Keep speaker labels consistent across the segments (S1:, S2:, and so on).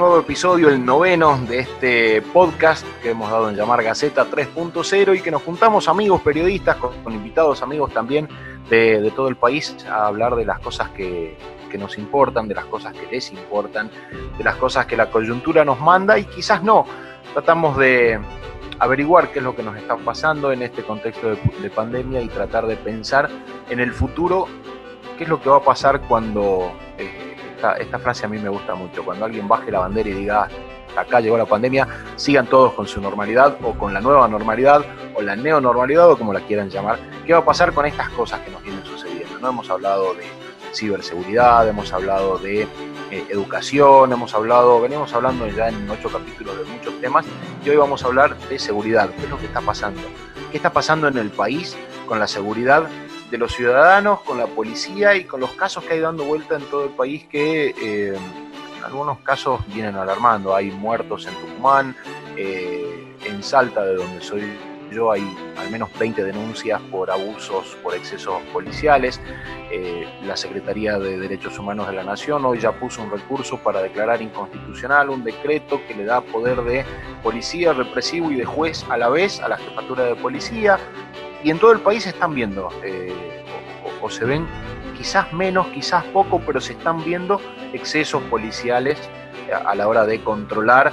S1: nuevo episodio, el noveno de este podcast que hemos dado en llamar Gaceta 3.0 y que nos juntamos amigos periodistas con, invitados amigos también de, todo el país a hablar de las cosas que, nos importan, de las cosas que les importan, de las cosas que la coyuntura nos manda y quizás no. Tratamos de averiguar qué es lo que nos está pasando en este contexto de, pandemia y tratar de pensar en el futuro, qué es lo que va a pasar cuando eh, esta, frase a mí me gusta mucho. Cuando alguien baje la bandera y diga, acá llegó la pandemia, sigan todos con su normalidad o con la nueva normalidad o la neonormalidad o como la quieran llamar. ¿Qué va a pasar con estas cosas que nos vienen sucediendo? No hemos hablado de ciberseguridad, hemos hablado de eh, educación, hemos hablado, venimos hablando ya en ocho capítulos de muchos temas y hoy vamos a hablar de seguridad. ¿Qué es lo que está pasando? ¿Qué está pasando en el país con la seguridad de los ciudadanos, con la policía y con los casos que hay dando vuelta en todo el país que eh, en algunos casos vienen alarmando. Hay muertos en Tucumán, eh, en Salta, de donde soy yo, hay al menos 20 denuncias por abusos, por excesos policiales. Eh, la Secretaría de Derechos Humanos de la Nación hoy ya puso un recurso para declarar inconstitucional un decreto que le da poder de policía represivo y de juez a la vez a la jefatura de policía y en todo el país se están viendo, eh, o, se ven quizás menos, quizás poco, pero se están viendo excesos policiales a la hora de controlar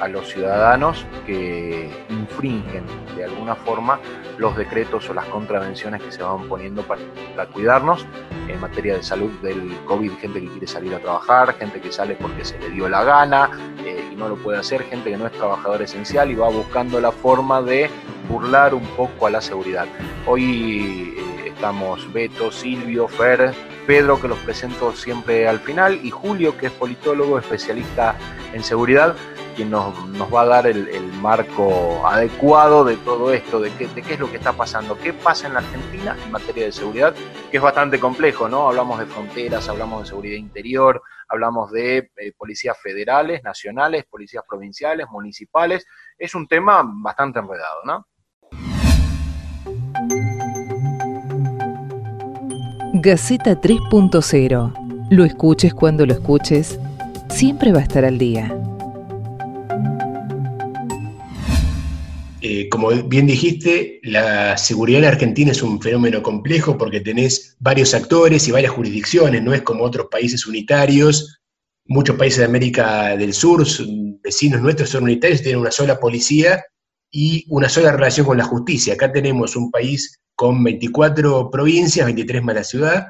S1: a los ciudadanos que infringen de alguna forma los decretos o las contravenciones que se van poniendo para, cuidarnos en materia de salud del COVID, gente que quiere salir a trabajar, gente que sale porque se le dio la gana eh, y no lo puede hacer, gente que no es trabajador esencial y va buscando la forma de burlar un poco a la seguridad. Hoy eh, estamos Beto, Silvio, Fer, Pedro, que los presento siempre al final, y Julio, que es politólogo, especialista en seguridad, quien nos, va a dar el, marco adecuado de todo esto, de qué, de qué es lo que está pasando, qué pasa en la Argentina en materia de seguridad, que es bastante complejo, ¿no? Hablamos de fronteras, hablamos de seguridad interior, hablamos de eh, policías federales, nacionales, policías provinciales, municipales. Es un tema bastante enredado, ¿no?
S2: Gaceta 3.0. Lo escuches cuando lo escuches, siempre va a estar al día.
S3: Eh, como bien dijiste, la seguridad en Argentina es un fenómeno complejo porque tenés varios actores y varias jurisdicciones, no es como otros países unitarios. Muchos países de América del Sur, vecinos nuestros, son unitarios, tienen una sola policía y una sola relación con la justicia. Acá tenemos un país con 24 provincias, 23 más la ciudad,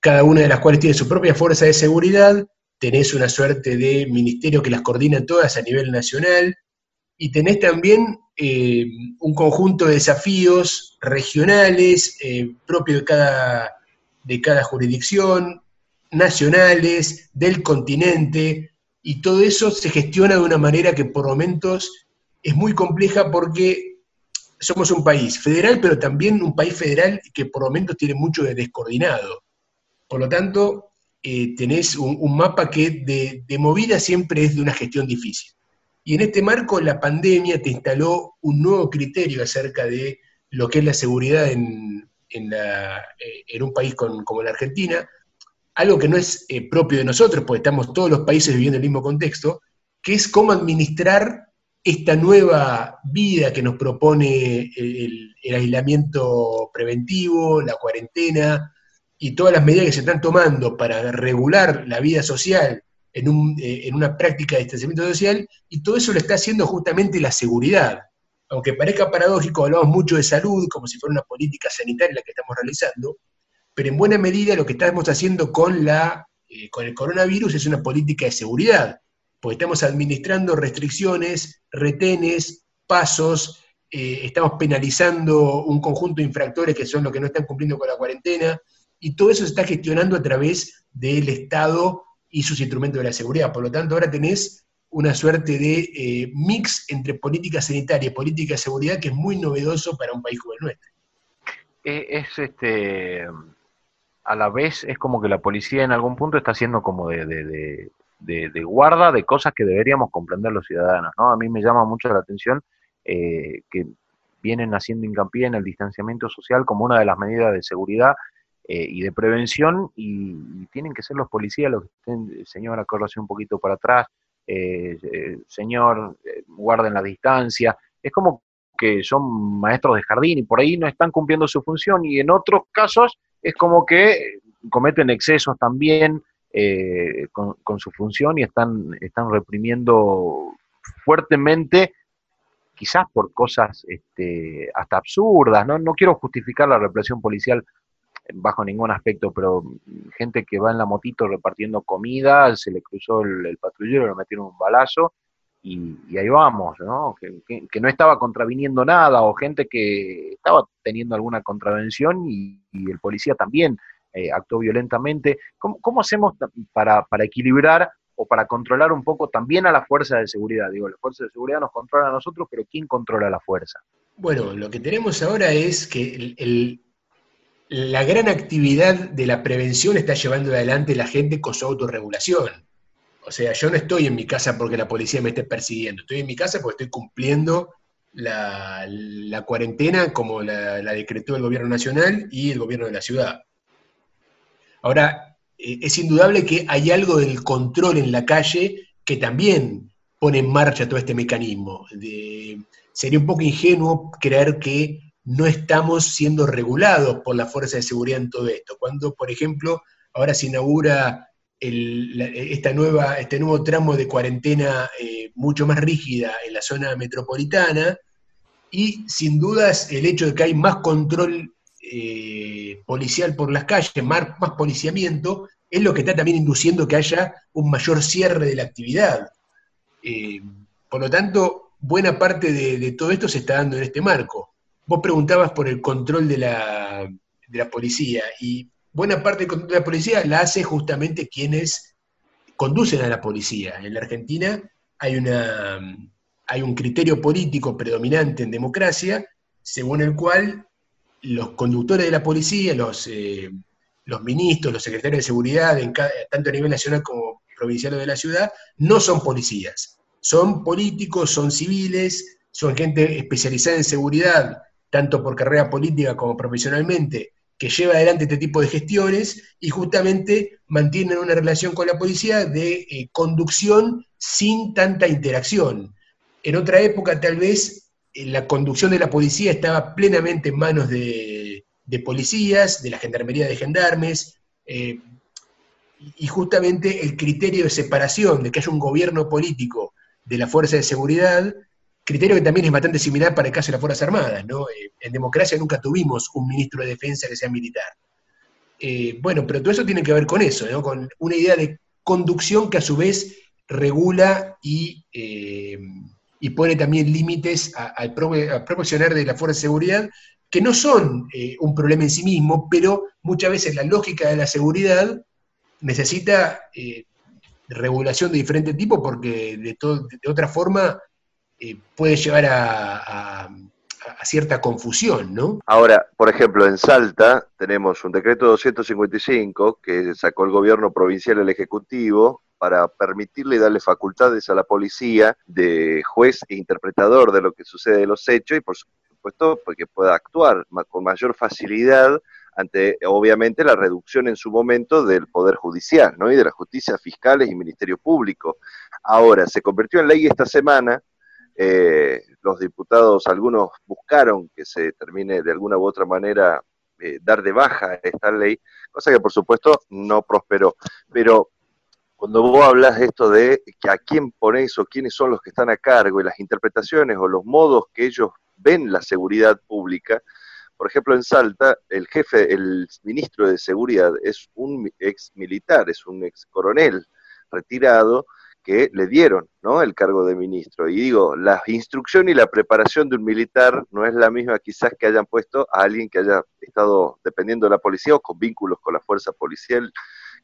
S3: cada una de las cuales tiene su propia fuerza de seguridad, tenés una suerte de ministerio que las coordina todas a nivel nacional, y tenés también eh, un conjunto de desafíos regionales eh, propios de cada, de cada jurisdicción, nacionales, del continente, y todo eso se gestiona de una manera que por momentos es muy compleja porque somos un país federal, pero también un país federal que por momentos tiene mucho de descoordinado. Por lo tanto, eh, tenés un, mapa que de, movida siempre es de una gestión difícil. Y en este marco, la pandemia te instaló un nuevo criterio acerca de lo que es la seguridad en, eh, un país como la Argentina, algo que no es eh, propio de nosotros, porque estamos todos los países viviendo el mismo contexto, que es cómo administrar esta nueva vida que nos propone el, aislamiento preventivo, la cuarentena y todas las medidas que se están tomando para regular la vida social en, eh, en una práctica de distanciamiento social, y todo eso lo está haciendo justamente la seguridad. Aunque parezca paradójico, hablamos mucho de salud como si fuera una política sanitaria la que estamos realizando, pero en buena medida lo que estamos haciendo con, la, eh, con el coronavirus es una política de seguridad porque estamos administrando restricciones, retenes, pasos, eh, estamos penalizando un conjunto de infractores que son los que no están cumpliendo con la cuarentena, y todo eso se está gestionando a través del Estado y sus instrumentos de la seguridad. Por lo tanto, ahora tenés una suerte de eh, mix entre política sanitaria y política de seguridad que es muy novedoso para un país como el nuestro.
S1: Eh, es, este a la vez es como que la policía en algún punto está haciendo como de, guarda de cosas que deberíamos comprender los ciudadanos, ¿no? A mí me llama mucho la atención eh, que vienen haciendo hincapié en el distanciamiento social como una de las medidas de seguridad eh, y de prevención y, tienen que ser los policías los que estén, señor, acórrase un poquito para atrás, eh, señor, guarden la distancia. Es como que son maestros de jardín y por ahí no están cumpliendo su función y en otros casos es como que cometen excesos también eh, con, su función y están, están reprimiendo fuertemente, quizás por cosas este, hasta absurdas, ¿no? No quiero justificar la represión policial bajo ningún aspecto, pero gente que va en la motito repartiendo comida, se le cruzó el, patrullero, le metieron un balazo y, ahí vamos, ¿no? Que, no estaba contraviniendo nada o gente que estaba teniendo alguna contravención y el policía también eh, actuó violentamente. ¿Cómo, hacemos para, equilibrar o para controlar un poco también a la fuerza de seguridad? Digo, la fuerza de seguridad nos controla a nosotros, pero ¿quién controla la fuerza?
S3: Bueno, lo que tenemos ahora es que la gran actividad de la prevención está llevando adelante la gente con su autorregulación. O sea, yo no estoy en mi casa porque la policía me esté persiguiendo, estoy en mi casa porque estoy cumpliendo la, cuarentena como la, decretó el gobierno nacional y el gobierno de la ciudad. Ahora, eh, es indudable que hay algo del control en la calle que también pone en marcha todo este mecanismo. sería un poco ingenuo creer que no estamos siendo regulados por la fuerza de seguridad en todo esto. Cuando, por ejemplo, ahora se inaugura esta nueva, este nuevo tramo de cuarentena eh, mucho más rígida en la zona metropolitana, y sin dudas el hecho de que hay más control eh, policial por las calles, más, más, policiamiento, es lo que está también induciendo que haya un mayor cierre de la actividad. Eh, por lo tanto, buena parte de, todo esto se está dando en este marco. Vos preguntabas por el control de la, de la policía, y buena parte del control de la policía la hace justamente quienes conducen a la policía. En la Argentina hay, una, hay un criterio político predominante en democracia, según el cual los conductores de la policía, los, eh, ministros, los secretarios de seguridad, tanto a nivel nacional como provincial de la ciudad, no son policías. Son políticos, son civiles, son gente especializada en seguridad, tanto por carrera política como profesionalmente, que lleva adelante este tipo de gestiones y justamente mantienen una relación con la policía de eh, conducción sin tanta interacción. En otra época tal vez la conducción de la policía estaba plenamente en manos de, policías, de la gendarmería de gendarmes, eh, y justamente el criterio de separación, de que haya un gobierno político de la fuerza de seguridad, criterio que también es bastante similar para el caso de las Fuerzas Armadas, ¿no? Eh, en democracia nunca tuvimos un ministro de defensa que sea militar. Eh, bueno, pero todo eso tiene que ver con eso. Con una idea de conducción que a su vez regula y y pone también límites al proporcionar de la fuerza de seguridad, que no son eh, un problema en sí mismo, pero muchas veces la lógica de la seguridad necesita eh, regulación de diferente tipo porque de, otra forma eh, puede llevar a, cierta confusión, ¿no?
S4: Ahora, por ejemplo, en Salta tenemos un decreto 255 que sacó el gobierno provincial el Ejecutivo para permitirle darle facultades a la policía de juez e interpretador de lo que sucede en los hechos y por supuesto porque pueda actuar con mayor facilidad ante obviamente la reducción en su momento del Poder Judicial ¿no? y de la justicia fiscales y Ministerio Público. Ahora, se convirtió en ley esta semana, eh, los diputados, algunos buscaron que se termine de alguna u otra manera eh, dar de baja esta ley, cosa que por supuesto no prosperó. Pero cuando vos hablas de esto de que a quién pones o quiénes son los que están a cargo y las interpretaciones o los modos que ellos ven la seguridad pública, por ejemplo, en Salta, el jefe, el ministro de Seguridad es un ex militar, es un ex coronel retirado que le dieron ¿no? el cargo de ministro. Y digo, la instrucción y la preparación de un militar no es la misma quizás que hayan puesto a alguien que haya estado dependiendo de la policía o con vínculos con la fuerza policial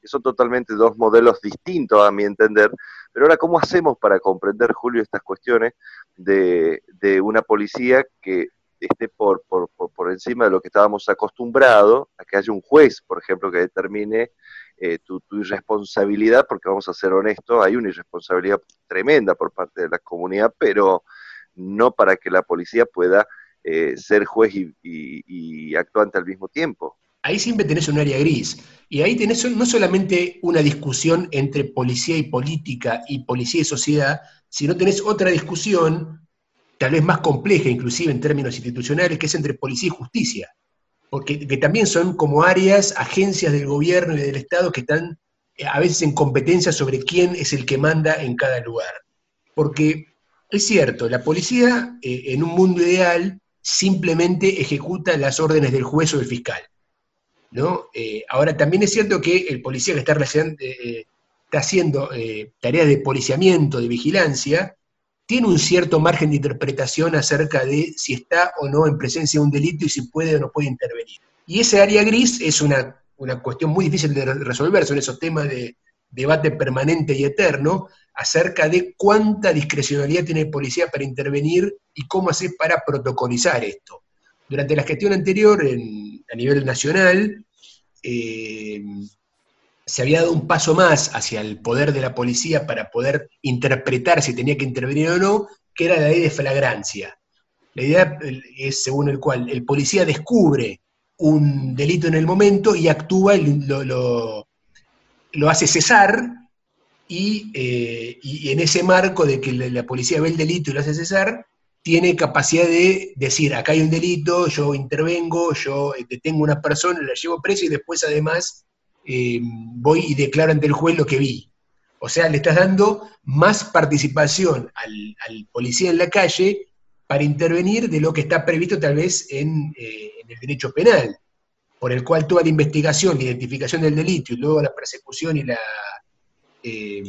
S4: que son totalmente dos modelos distintos a mi entender. Pero ahora, ¿cómo hacemos para comprender, Julio, estas cuestiones de, una policía que esté por, por, por, encima de lo que estábamos acostumbrados, a que haya un juez, por ejemplo, que determine eh, tu, tu, irresponsabilidad, porque vamos a ser honestos, hay una irresponsabilidad tremenda por parte de la comunidad, pero no para que la policía pueda eh, ser juez y, y, actuante al mismo tiempo.
S3: Ahí siempre tenés un área gris, y ahí tenés no solamente una discusión entre policía y política y policía y sociedad, sino tenés otra discusión tal vez más compleja, inclusive en términos institucionales, que es entre policía y justicia, porque que también son como áreas, agencias del gobierno y del Estado que están eh, a veces en competencia sobre quién es el que manda en cada lugar. Porque es cierto, la policía eh, en un mundo ideal simplemente ejecuta las órdenes del juez o del fiscal. ¿no? Eh, ahora, también es cierto que el policía que está, está haciendo tareas de policiamiento, de vigilancia, tiene un cierto margen de interpretación acerca de si está o no en presencia de un delito y si puede o no puede intervenir. Y ese área gris es una, cuestión muy difícil de resolver, son esos temas de debate permanente y eterno acerca de cuánta discrecionalidad tiene el policía para intervenir y cómo hacer para protocolizar esto. Durante la gestión anterior, a nivel nacional, eh, se había dado un paso más hacia el poder de la policía para poder interpretar si tenía que intervenir o no, que era la ley de flagrancia. La idea es según el cual el policía descubre un delito en el momento y actúa y lo, hace cesar eh, y, en ese marco de que la, policía ve el delito y lo hace cesar, tiene capacidad de decir, acá hay un delito, yo intervengo, yo eh, detengo a una persona, la llevo presa y después además eh, voy y declaro ante el juez lo que vi. O sea, le estás dando más participación al, policía en la calle para intervenir de lo que está previsto tal vez en, eh, el derecho penal, por el cual toda la investigación, la identificación del delito y luego la persecución y, la, eh,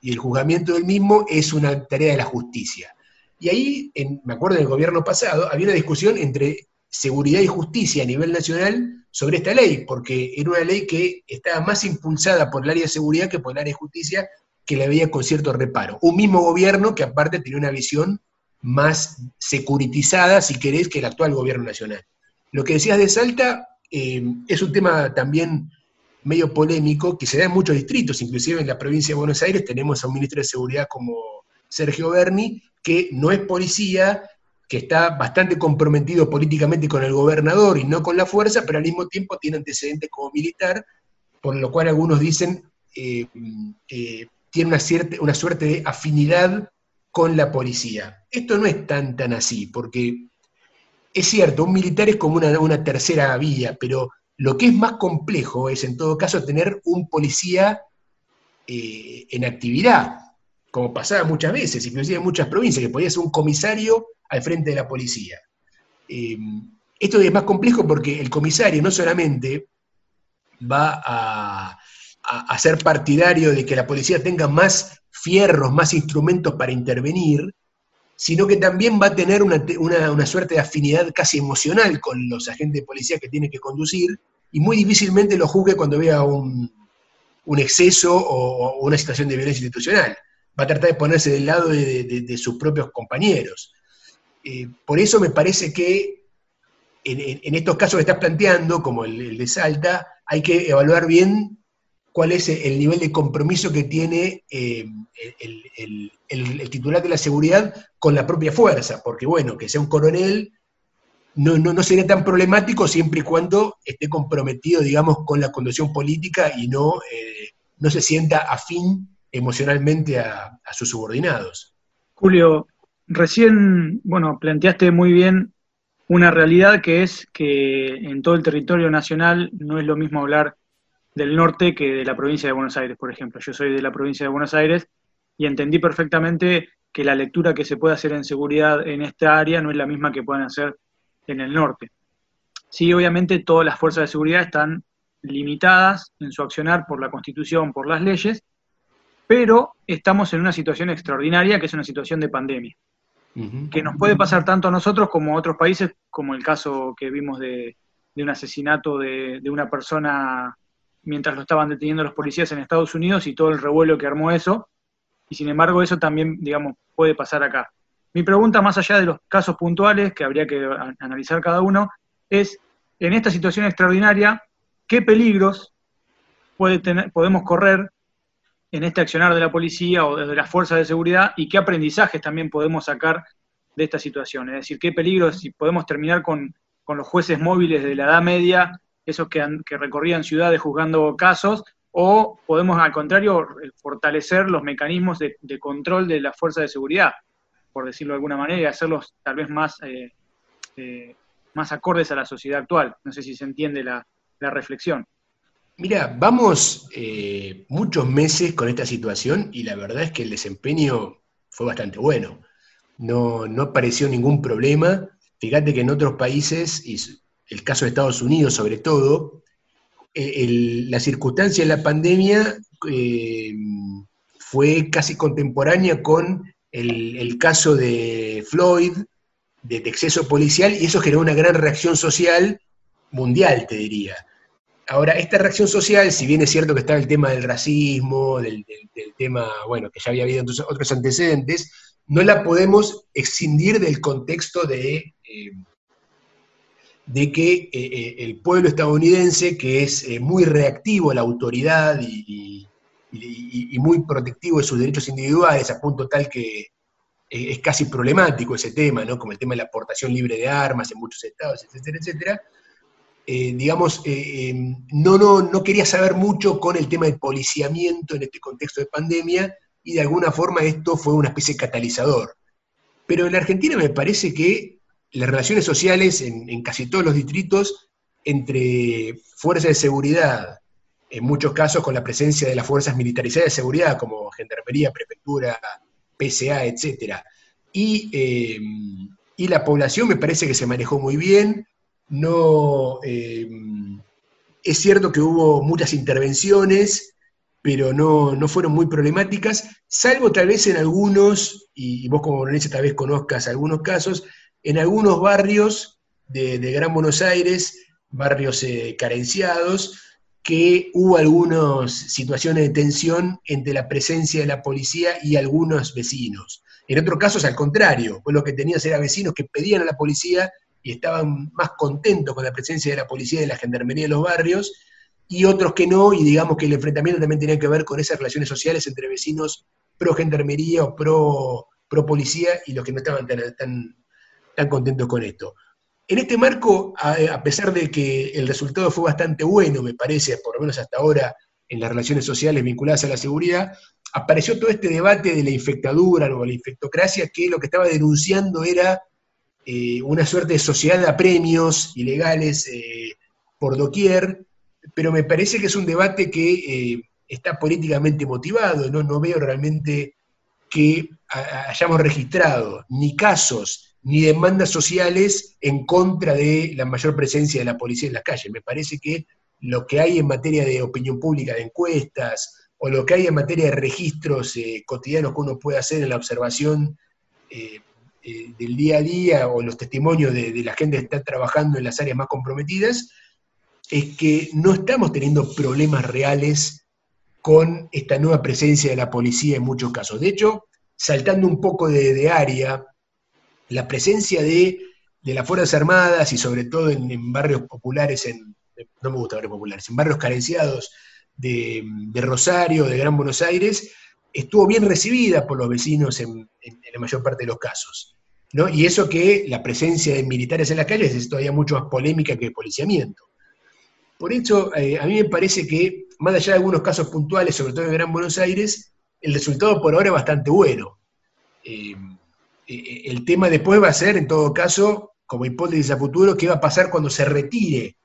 S3: y el juzgamiento del mismo es una tarea de la justicia. Y ahí, me acuerdo en el gobierno pasado, había una discusión entre seguridad y justicia a nivel nacional sobre esta ley, porque era una ley que estaba más impulsada por el área de seguridad que por el área de justicia, que la veía con cierto reparo. Un mismo gobierno que aparte tenía una visión más securitizada, si querés, que el actual gobierno nacional. Lo que decías de Salta eh, es un tema también medio polémico, que se da en muchos distritos, inclusive en la provincia de Buenos Aires tenemos a un ministro de Seguridad como Sergio Berni, que no es policía, que está bastante comprometido políticamente con el gobernador y no con la fuerza, pero al mismo tiempo tiene antecedentes como militar, por lo cual algunos dicen eh, eh, tiene una, cierta, una suerte de afinidad con la policía. Esto no es tan, tan así, porque es cierto, un militar es como una, una tercera vía, pero lo que es más complejo es en todo caso tener un policía eh, en actividad, como pasaba muchas veces, inclusive en muchas provincias, que podía ser un comisario al frente de la policía. Eh, esto es más complejo porque el comisario no solamente va a, ser partidario de que la policía tenga más fierros, más instrumentos para intervenir, sino que también va a tener una, suerte de afinidad casi emocional con los agentes de policía que tiene que conducir y muy difícilmente lo juzgue cuando vea un, exceso o, una situación de violencia institucional. Va a tratar de ponerse del lado de sus propios compañeros. Eh, por eso me parece que en, estos casos que estás planteando, como el, de Salta, hay que evaluar bien cuál es el nivel de compromiso que tiene eh, el, titular de la seguridad con la propia fuerza, porque bueno, que sea un coronel no, no, sería tan problemático siempre y cuando esté comprometido, digamos, con la conducción política y no, eh, no se sienta afín emocionalmente a sus subordinados.
S5: Julio, recién, bueno, planteaste muy bien una realidad que es que en todo el territorio nacional no es lo mismo hablar del norte que de la provincia de Buenos Aires, por ejemplo. Yo soy de la provincia de Buenos Aires y entendí perfectamente que la lectura que se puede hacer en seguridad en esta área no es la misma que pueden hacer en el norte. Sí, obviamente todas las fuerzas de seguridad están limitadas en su accionar por la Constitución, por las leyes, pero estamos en una situación extraordinaria que es una situación de pandemia que nos puede pasar tanto a nosotros como a otros países, como el caso que vimos de, un asesinato de, una persona mientras lo estaban deteniendo los policías en Estados Unidos y todo el revuelo que armó eso. Y sin embargo, eso también, digamos, puede pasar acá. Mi pregunta, más allá de los casos puntuales, que habría que analizar cada uno, es, en esta situación extraordinaria, ¿qué peligros puede tener, podemos correr en este accionar de la policía o de las fuerzas de seguridad y qué aprendizajes también podemos sacar de esta situación? Es decir, qué peligros, si podemos terminar con, con los jueces móviles de la Edad Media esos que, recorrían ciudades juzgando casos, o podemos al contrario fortalecer los mecanismos de, control de las fuerzas de seguridad, por decirlo de alguna manera, y hacerlos tal vez más, eh, eh, más acordes a la sociedad actual. No sé si se entiende la, reflexión.
S3: Mira, vamos eh, muchos meses con esta situación y la verdad es que el desempeño fue bastante bueno. No, no apareció ningún problema. Fíjate que en otros países, y el caso de Estados Unidos sobre todo, eh, la circunstancia de la pandemia eh, fue casi contemporánea con el, caso de Floyd, de, exceso policial, y eso generó una gran reacción social mundial, te diría. Ahora, esta reacción social, si bien es cierto que estaba el tema del racismo, del, tema, bueno, que ya había habido otros antecedentes, no la podemos escindir del contexto de eh, de que eh, eh, el pueblo estadounidense, que es muy reactivo a la autoridad y, muy protectivo de sus derechos individuales, a punto tal que es casi problemático ese tema, ¿no? como el tema de la aportación libre de armas en muchos estados, etcétera, etcétera, digamos, no, no, no quería saber mucho con el tema del policiamiento en este contexto de pandemia, y de alguna forma esto fue una especie de catalizador. Pero en la Argentina me parece que las relaciones sociales en, casi todos los distritos entre fuerzas de seguridad, en muchos casos con la presencia de las fuerzas militarizadas de seguridad, como Gendarmería, Prefectura, PSA, etc. Eh, y, la población me parece que se manejó muy bien. No, eh, es cierto que hubo muchas intervenciones, pero no, no, fueron muy problemáticas, salvo tal vez en algunos, y vos como tal vez conozcas algunos casos, en algunos barrios de, Gran Buenos Aires, barrios eh, carenciados, que hubo algunas situaciones de tensión entre la presencia de la policía y algunos vecinos. En otros casos, al contrario, pues lo que tenías era vecinos que pedían a la policía y estaban más contentos con la presencia de la policía y de la gendarmería en los barrios, y otros que no, y digamos que el enfrentamiento también tenía que ver con esas relaciones sociales entre vecinos pro gendarmería o pro, pro policía y los que no estaban tan tan contentos con esto. En este marco, a, pesar de que el resultado fue bastante bueno, me parece, por lo menos hasta ahora, en las relaciones sociales vinculadas a la seguridad, apareció todo este debate de la infectadura o la infectocracia, que lo que estaba denunciando era eh, una suerte de sociedad de apremios ilegales eh, por doquier, pero me parece que es un debate que eh, está políticamente motivado, ¿no? no veo realmente que hayamos registrado ni casos ni demandas sociales en contra de la mayor presencia de la policía en las calles. Me parece que lo que hay en materia de opinión pública, de encuestas, o lo que hay en materia de registros cotidianos que uno puede hacer en la observación eh, del día a día o los testimonios de, de, la gente que está trabajando en las áreas más comprometidas, es que no estamos teniendo problemas reales con esta nueva presencia de la policía en muchos casos. De hecho, saltando un poco de, de área, la presencia de, las Fuerzas Armadas y sobre todo en, barrios populares, en, no me gusta barrios populares, en barrios carenciados de, Rosario, de Gran Buenos Aires, estuvo bien recibida por los vecinos en, la mayor parte de los casos. Y eso que la presencia de militares en las calles es todavía mucho más polémica que policiamiento. Por eso, eh, a mí me parece que, más allá de algunos casos puntuales, sobre todo en Gran Buenos Aires, el resultado por ahora es bastante bueno. Eh, eh, el tema después va a ser, en todo caso, como hipótesis a futuro, qué va a pasar cuando se retire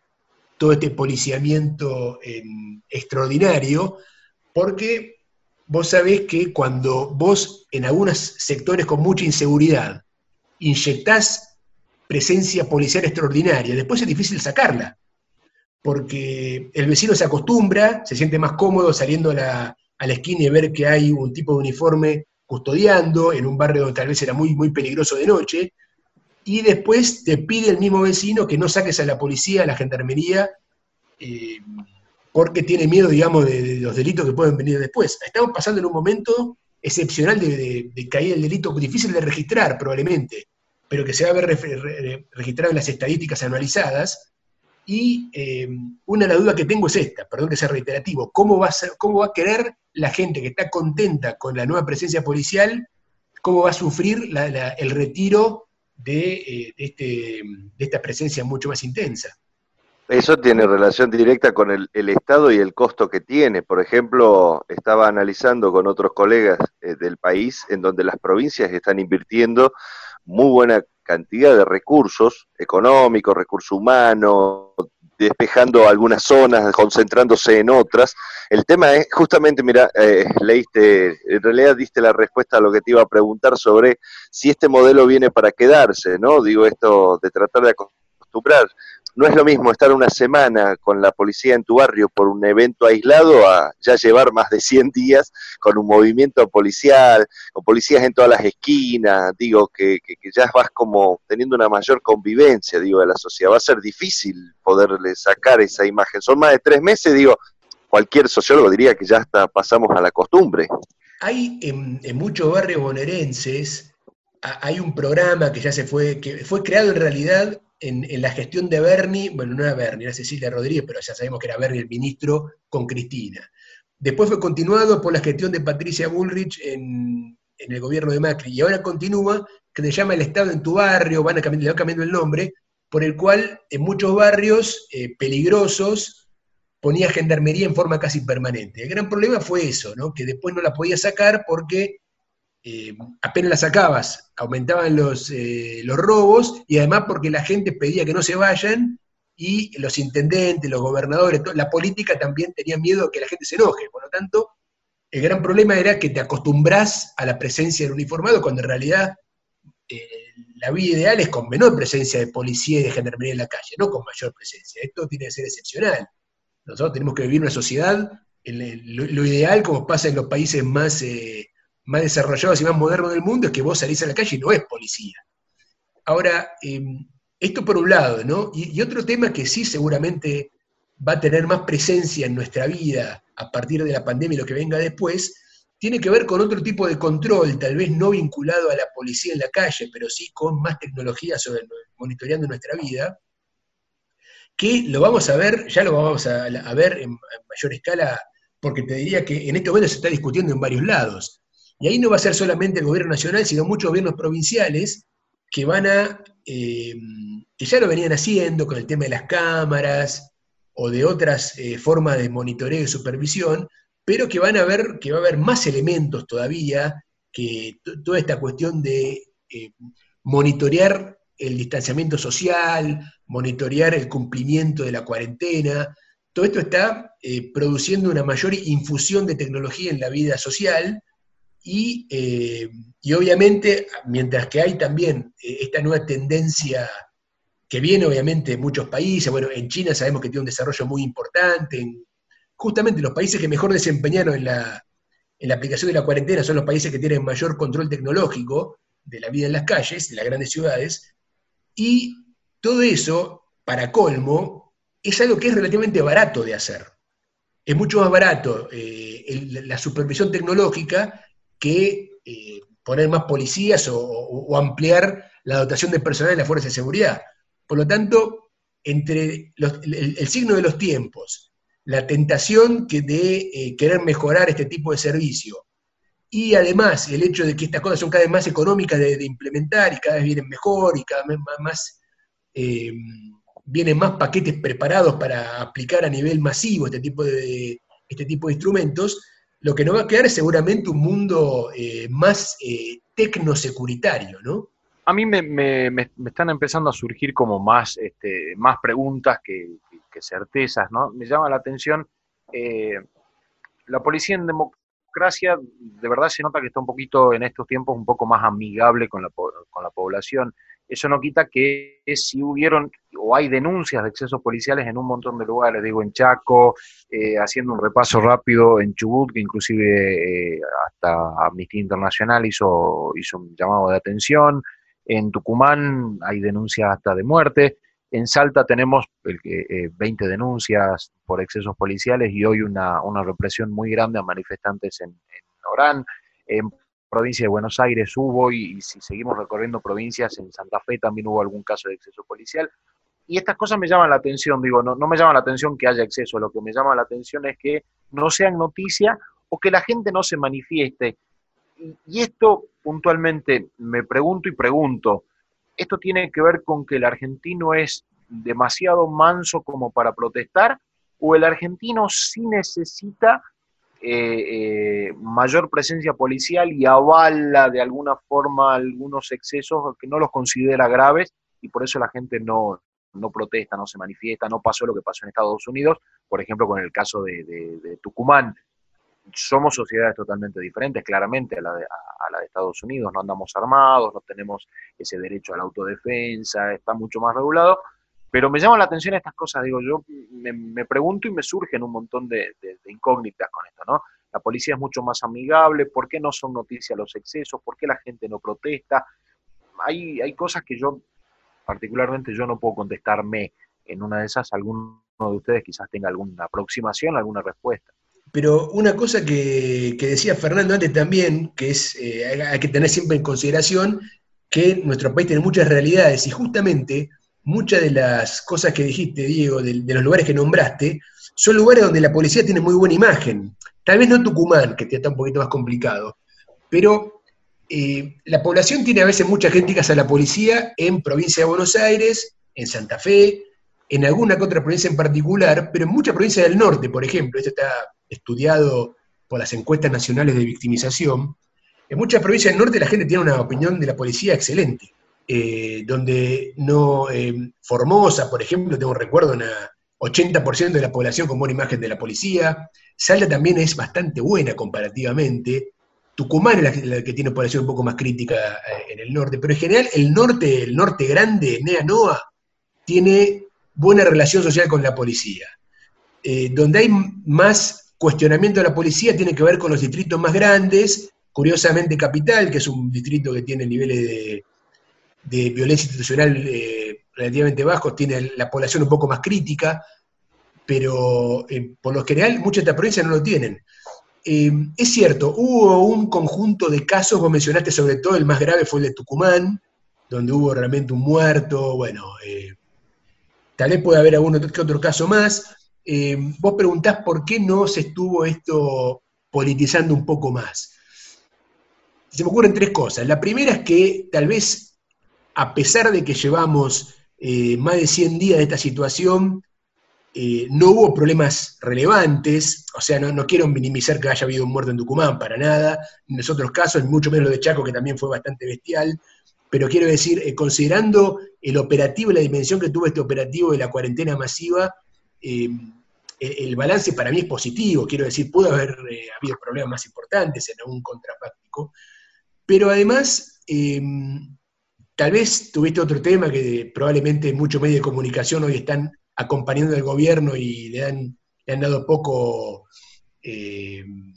S3: todo este policiamiento extraordinario, porque vos sabés que cuando vos en algunos sectores con mucha inseguridad inyectás presencia policial extraordinaria, después es difícil sacarla, porque el vecino se acostumbra, se siente más cómodo saliendo a la, a la esquina y ver que hay un tipo de uniforme custodiando en un barrio donde tal vez era muy, muy peligroso de noche, y después te pide el mismo vecino que no saques a la policía, a la gendarmería, eh, porque tiene miedo, digamos, de, los delitos que pueden venir después. Estamos pasando en un momento excepcional de, caída del delito, difícil de registrar probablemente, pero que se va a ver registrado en las estadísticas anualizadas. Y eh, una de las dudas que tengo es esta, perdón que sea reiterativo, ¿cómo va a, ser, ¿cómo va a querer la gente que está contenta con la nueva presencia policial, cómo va a sufrir el retiro eh, de, este, de esta presencia mucho más intensa?
S4: Eso tiene relación directa con el, Estado y el costo que tiene. Por ejemplo, estaba analizando con otros colegas eh, del país en donde las provincias están invirtiendo muy buena cantidad de recursos económicos, recursos humanos, despejando algunas zonas, concentrándose en otras. El tema es, justamente, mira, eh, leíste, en realidad diste la respuesta a lo que te iba a preguntar sobre si este modelo viene para quedarse, ¿no? Digo, esto de tratar de acostumbrar no es lo mismo estar una semana con la policía en tu barrio por un evento aislado a ya llevar más de 100 días con un movimiento policial, con policías en todas las esquinas, digo, que, que, ya vas como teniendo una mayor convivencia, digo, de la sociedad. Va a ser difícil poderle sacar esa imagen. Son más de tres meses, digo, cualquier sociólogo diría que ya hasta pasamos a la costumbre.
S3: Hay en, en muchos barrios bonaerenses, hay un programa que ya se fue, que fue creado en realidad en, la gestión de Bernie, bueno, no era Bernie, era Cecilia Rodríguez, pero ya sabemos que era Bernie el ministro con Cristina. Después fue continuado por la gestión de Patricia Bullrich en, el gobierno de Macri, y ahora continúa, que se llama El Estado en tu barrio, van a cambiar, le va cambiando el nombre, por el cual en muchos barrios eh, peligrosos ponía gendarmería en forma casi permanente. El gran problema fue eso, ¿no? que después no la podía sacar porque eh, apenas la sacabas, aumentaban los, eh, los robos y además porque la gente pedía que no se vayan y los intendentes, los gobernadores, la política también tenía miedo de que la gente se enoje. Por lo tanto, el gran problema era que te acostumbras a la presencia del uniformado cuando en realidad eh, la vida ideal es con menor presencia de policía y de gendarmería en la calle, no con mayor presencia. Esto tiene que ser excepcional. Nosotros tenemos que vivir una sociedad, lo, ideal, como pasa en los países más más desarrollados y más modernos del mundo es que vos salís a la calle y no es policía. Ahora, em, esto por un lado, ¿no? Y, otro tema que sí seguramente va a tener más presencia en nuestra vida a partir de la pandemia y lo que venga después, tiene que ver con otro tipo de control, tal vez no vinculado a la policía en la calle, pero sí con más tecnología sobre monitoreando nuestra vida, que lo vamos a ver, ya lo vamos a, ver en, mayor escala, porque te diría que en este momento se está discutiendo en varios lados. Y ahí no va a ser solamente el gobierno nacional, sino muchos gobiernos provinciales que van a, eh, que ya lo venían haciendo con el tema de las cámaras o de otras eh, formas de monitoreo y supervisión, pero que van a ver que va a haber más elementos todavía, que toda esta cuestión de eh, monitorear el distanciamiento social, monitorear el cumplimiento de la cuarentena, todo esto está produciendo una mayor infusión de tecnología en la vida social, eh, y, obviamente, mientras que hay también eh, esta nueva tendencia que viene obviamente de muchos países, bueno, en China sabemos que tiene un desarrollo muy importante, justamente los países que mejor desempeñaron en la, en la aplicación de la cuarentena son los países que tienen mayor control tecnológico de la vida en las calles, en las grandes ciudades, y todo eso, para colmo, es algo que es relativamente barato de hacer. Es mucho más barato eh, la supervisión tecnológica que eh, poner más policías o, ampliar la dotación de personal en las fuerzas de seguridad. Por lo tanto, entre el, signo de los tiempos, la tentación que de eh, querer mejorar este tipo de servicio, y además el hecho de que estas cosas son cada vez más económicas de, implementar y cada vez vienen mejor y cada vez más, eh, vienen más paquetes preparados para aplicar a nivel masivo este tipo de, este tipo de instrumentos, lo que nos va a quedar es seguramente un mundo eh, más eh, tecnosecuritario, ¿no?
S1: A mí me, están empezando a surgir como más, este, más preguntas que, certezas, ¿no? Me llama la atención, eh, la policía en democracia de verdad se nota que está un poquito en estos tiempos un poco más amigable con la, con la población. Eso no quita que si hubieron o hay denuncias de excesos policiales en un montón de lugares, digo en Chaco, eh, haciendo un repaso rápido en Chubut, que inclusive eh, hasta Amnistía Internacional hizo, hizo un llamado de atención, en Tucumán hay denuncias hasta de muerte, En Salta tenemos 20 denuncias por excesos policiales y hoy una, represión muy grande a manifestantes en, en Orán. En provincia de Buenos Aires hubo, y, si seguimos recorriendo provincias, en Santa Fe también hubo algún caso de exceso policial. Y estas cosas me llaman la atención, digo, no, no me llama la atención que haya exceso, lo que me llama la atención es que no sean noticia o que la gente no se manifieste. Y, esto puntualmente me pregunto y pregunto, ¿esto tiene que ver con que el argentino es demasiado manso como para protestar o el argentino sí necesita eh, eh, mayor presencia policial y avala de alguna forma algunos excesos que no los considera graves y por eso la gente no, no protesta, no se manifiesta, no pasó lo que pasó en Estados Unidos, por ejemplo con el caso de Tucumán somos sociedades totalmente diferentes, claramente, a la, de, a, la, de, Estados Unidos. No andamos armados, no tenemos ese derecho a la autodefensa, está mucho más regulado. Pero me llaman la atención estas cosas, digo, yo me, pregunto y me surgen un montón de, incógnitas con esto, ¿no? La policía es mucho más amigable, ¿por qué no son noticias los excesos? ¿Por qué la gente no protesta? Hay, hay cosas que yo, particularmente, yo no puedo contestarme en una de esas. Alguno de ustedes quizás tenga alguna aproximación, alguna respuesta.
S3: Pero una cosa que, decía Fernando antes también, que es, eh, hay que tener siempre en consideración que nuestro país tiene muchas realidades y justamente muchas de las cosas que dijiste, Diego, de, los lugares que nombraste, son lugares donde la policía tiene muy buena imagen. Tal vez no Tucumán, que está un poquito más complicado, pero eh, la población tiene a veces mucha gente a la policía en provincia de Buenos Aires, en Santa Fe, en alguna que otra provincia en particular, pero en muchas provincias del norte, por ejemplo, esto está estudiado por las encuestas nacionales de victimización, en muchas provincias del norte la gente tiene una opinión de la policía excelente, eh, donde no, eh, Formosa, por ejemplo, tengo un recuerdo, una 80% de la población con buena imagen de la policía, Salta también es bastante buena comparativamente, Tucumán es la, que tiene población un poco más crítica eh, en el norte, pero en general el norte, el norte grande, Nea Noa, tiene buena relación social con la policía. donde hay más cuestionamiento de la policía tiene que ver con los distritos más grandes, curiosamente Capital, que es un distrito que tiene niveles de, violencia institucional eh, relativamente bajos, tiene la población un poco más crítica, pero eh, por lo general muchas de estas provincias no lo tienen. Eh, es cierto, hubo un conjunto de casos, vos mencionaste sobre todo el más grave fue el de Tucumán, donde hubo realmente un muerto, bueno, tal vez puede haber algún otro, otro caso más, vos preguntás por qué no se estuvo esto politizando un poco más. Se me ocurren tres cosas. La primera es que tal vez, a pesar de que llevamos eh, más de 100 días de esta situación, eh, no hubo problemas relevantes, o sea, no, quiero minimizar que haya habido un muerto en Tucumán, para nada, en los otros casos, mucho menos lo de Chaco, que también fue bastante bestial, pero quiero decir, considerando el operativo la dimensión que tuvo este operativo de la cuarentena masiva, eh, el balance para mí es positivo, quiero decir, pudo haber eh, habido problemas más importantes en algún contrafáctico, pero además, em, tal vez tuviste otro tema que probablemente muchos medios de comunicación hoy están acompañando al gobierno y le han, han dado poco, em,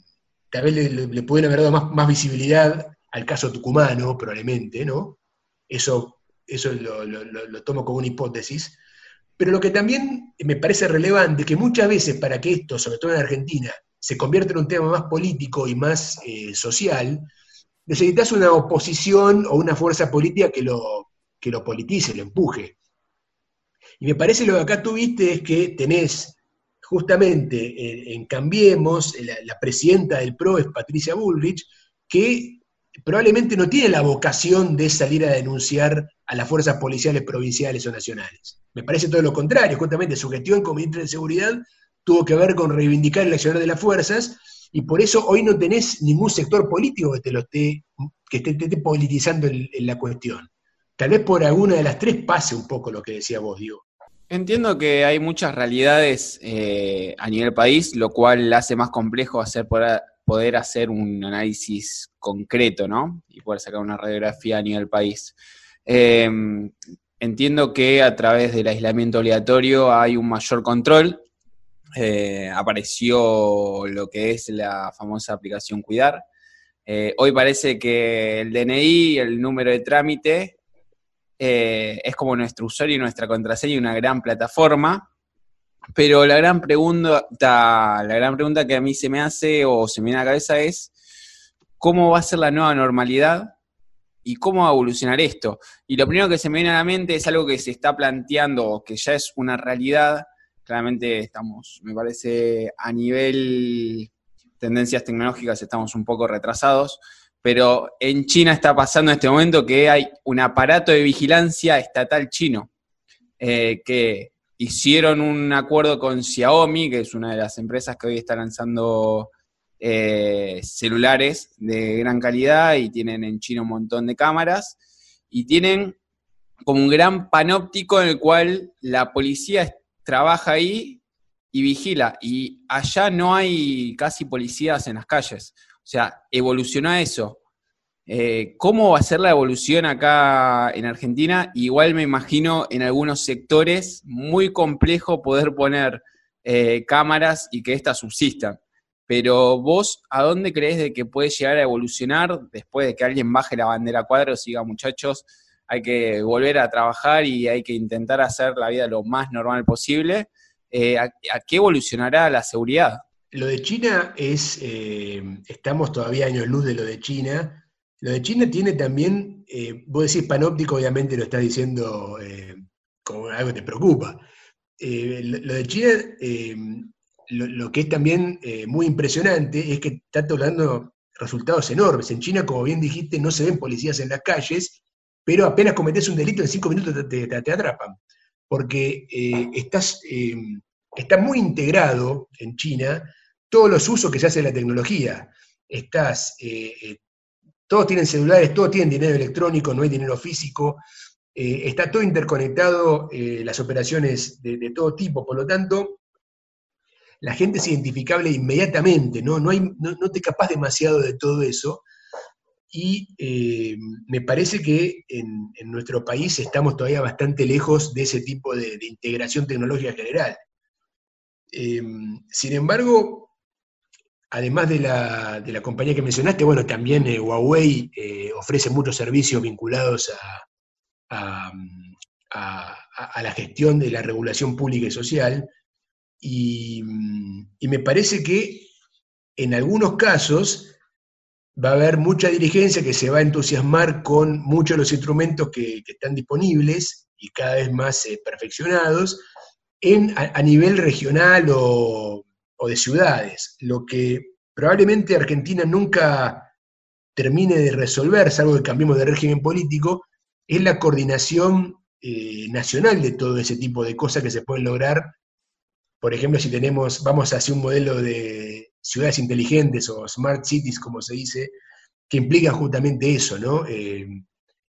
S3: tal vez le, pueden haber dado más, visibilidad al caso tucumano, probablemente, ¿no? Eso, eso lo tomo como una hipótesis pero lo que también me parece relevante que muchas veces para que esto, sobre todo en Argentina, se convierta en un tema más político y más eh, social, necesitas una oposición o una fuerza política que lo, que lo politice, lo empuje. Y me parece lo que acá tuviste es que tenés justamente en, Cambiemos, la, la, presidenta del PRO es Patricia Bullrich, que probablemente no tiene la vocación de salir a denunciar a las fuerzas policiales provinciales o nacionales. Me parece todo lo contrario, justamente su gestión como ministra de Seguridad tuvo que ver con reivindicar el accionar de las fuerzas, y por eso hoy no tenés ningún sector político que te lo esté, que esté, politizando en, la cuestión. Tal vez por alguna de las tres pase un poco lo que decía vos, Diego.
S6: Entiendo que hay muchas realidades eh, a nivel país, lo cual hace más complejo hacer poder hacer un análisis concreto, ¿no? Y poder sacar una radiografía a nivel país. Em, entiendo que a través del aislamiento obligatorio hay un mayor control. Eh, apareció lo que es la famosa aplicación Cuidar. Eh, hoy parece que el DNI, el número de trámite, eh, es como nuestro usuario y nuestra contraseña, una gran plataforma. Pero la gran pregunta, la gran pregunta que a mí se me hace o se me viene a la cabeza es cómo va a ser la nueva normalidad y cómo va a evolucionar esto. Y lo primero que se me viene a la mente es algo que se está planteando, que ya es una realidad. Claramente estamos, me parece, a nivel tendencias tecnológicas estamos un poco retrasados, pero en China está pasando en este momento que hay un aparato de vigilancia estatal chino eh, que hicieron un acuerdo con Xiaomi, que es una de las empresas que hoy está lanzando eh, celulares de gran calidad y tienen en China un montón de cámaras y tienen como un gran panóptico en el cual la policía trabaja ahí y vigila. Y allá no hay casi policías en las calles. O sea, evolucionó a eso. Eh, ¿Cómo va a ser la evolución acá en Argentina? Igual me imagino en algunos sectores muy complejo poder poner eh, cámaras y que éstas subsistan. Pero vos, ¿a dónde crees de que puede llegar a evolucionar después de que alguien baje la bandera cuadros y diga, muchachos, hay que volver a trabajar y hay que intentar hacer la vida lo más normal posible? Eh, ¿a, qué evolucionará la seguridad?
S3: Lo de China es, eh, estamos todavía años luz de lo de China. Lo de China tiene también, eh, vos decís panóptico, obviamente lo estás diciendo como algo que te preocupa. lo de China lo, que es también eh, muy impresionante es que está dando resultados enormes. En China, como bien dijiste, no se ven policías en las calles, pero apenas cometes un delito, en cinco minutos te, atrapan. Porque eh, estás, em, está muy integrado en China todos los usos que se hace de la tecnología. Estás, eh, todos tienen celulares, todos tienen dinero electrónico, no hay dinero físico. está todo interconectado, las operaciones de, todo tipo. Por lo tanto, la gente es identificable inmediatamente, ¿no? No, hay, no, te capaz demasiado de todo eso. Y eh, me parece que en, nuestro país estamos todavía bastante lejos de ese tipo de, integración tecnológica general. Em, sin embargo, además de la, compañía que mencionaste, bueno, también eh, Huawei eh, ofrece muchos servicios vinculados a, a, la gestión de la regulación pública y social, y, me parece que en algunos casos va a haber mucha dirigencia que se va a entusiasmar con muchos de los instrumentos que, están disponibles y cada vez más eh, perfeccionados en, a, nivel regional o, de ciudades, lo que probablemente Argentina nunca termine de resolver, salvo que cambiemos de régimen político, es la coordinación eh, nacional de todo ese tipo de cosas que se pueden lograr. Por ejemplo, si tenemos, vamos hacia un modelo de ciudades inteligentes o smart cities, como se dice, que implica justamente eso, ¿no? Eh,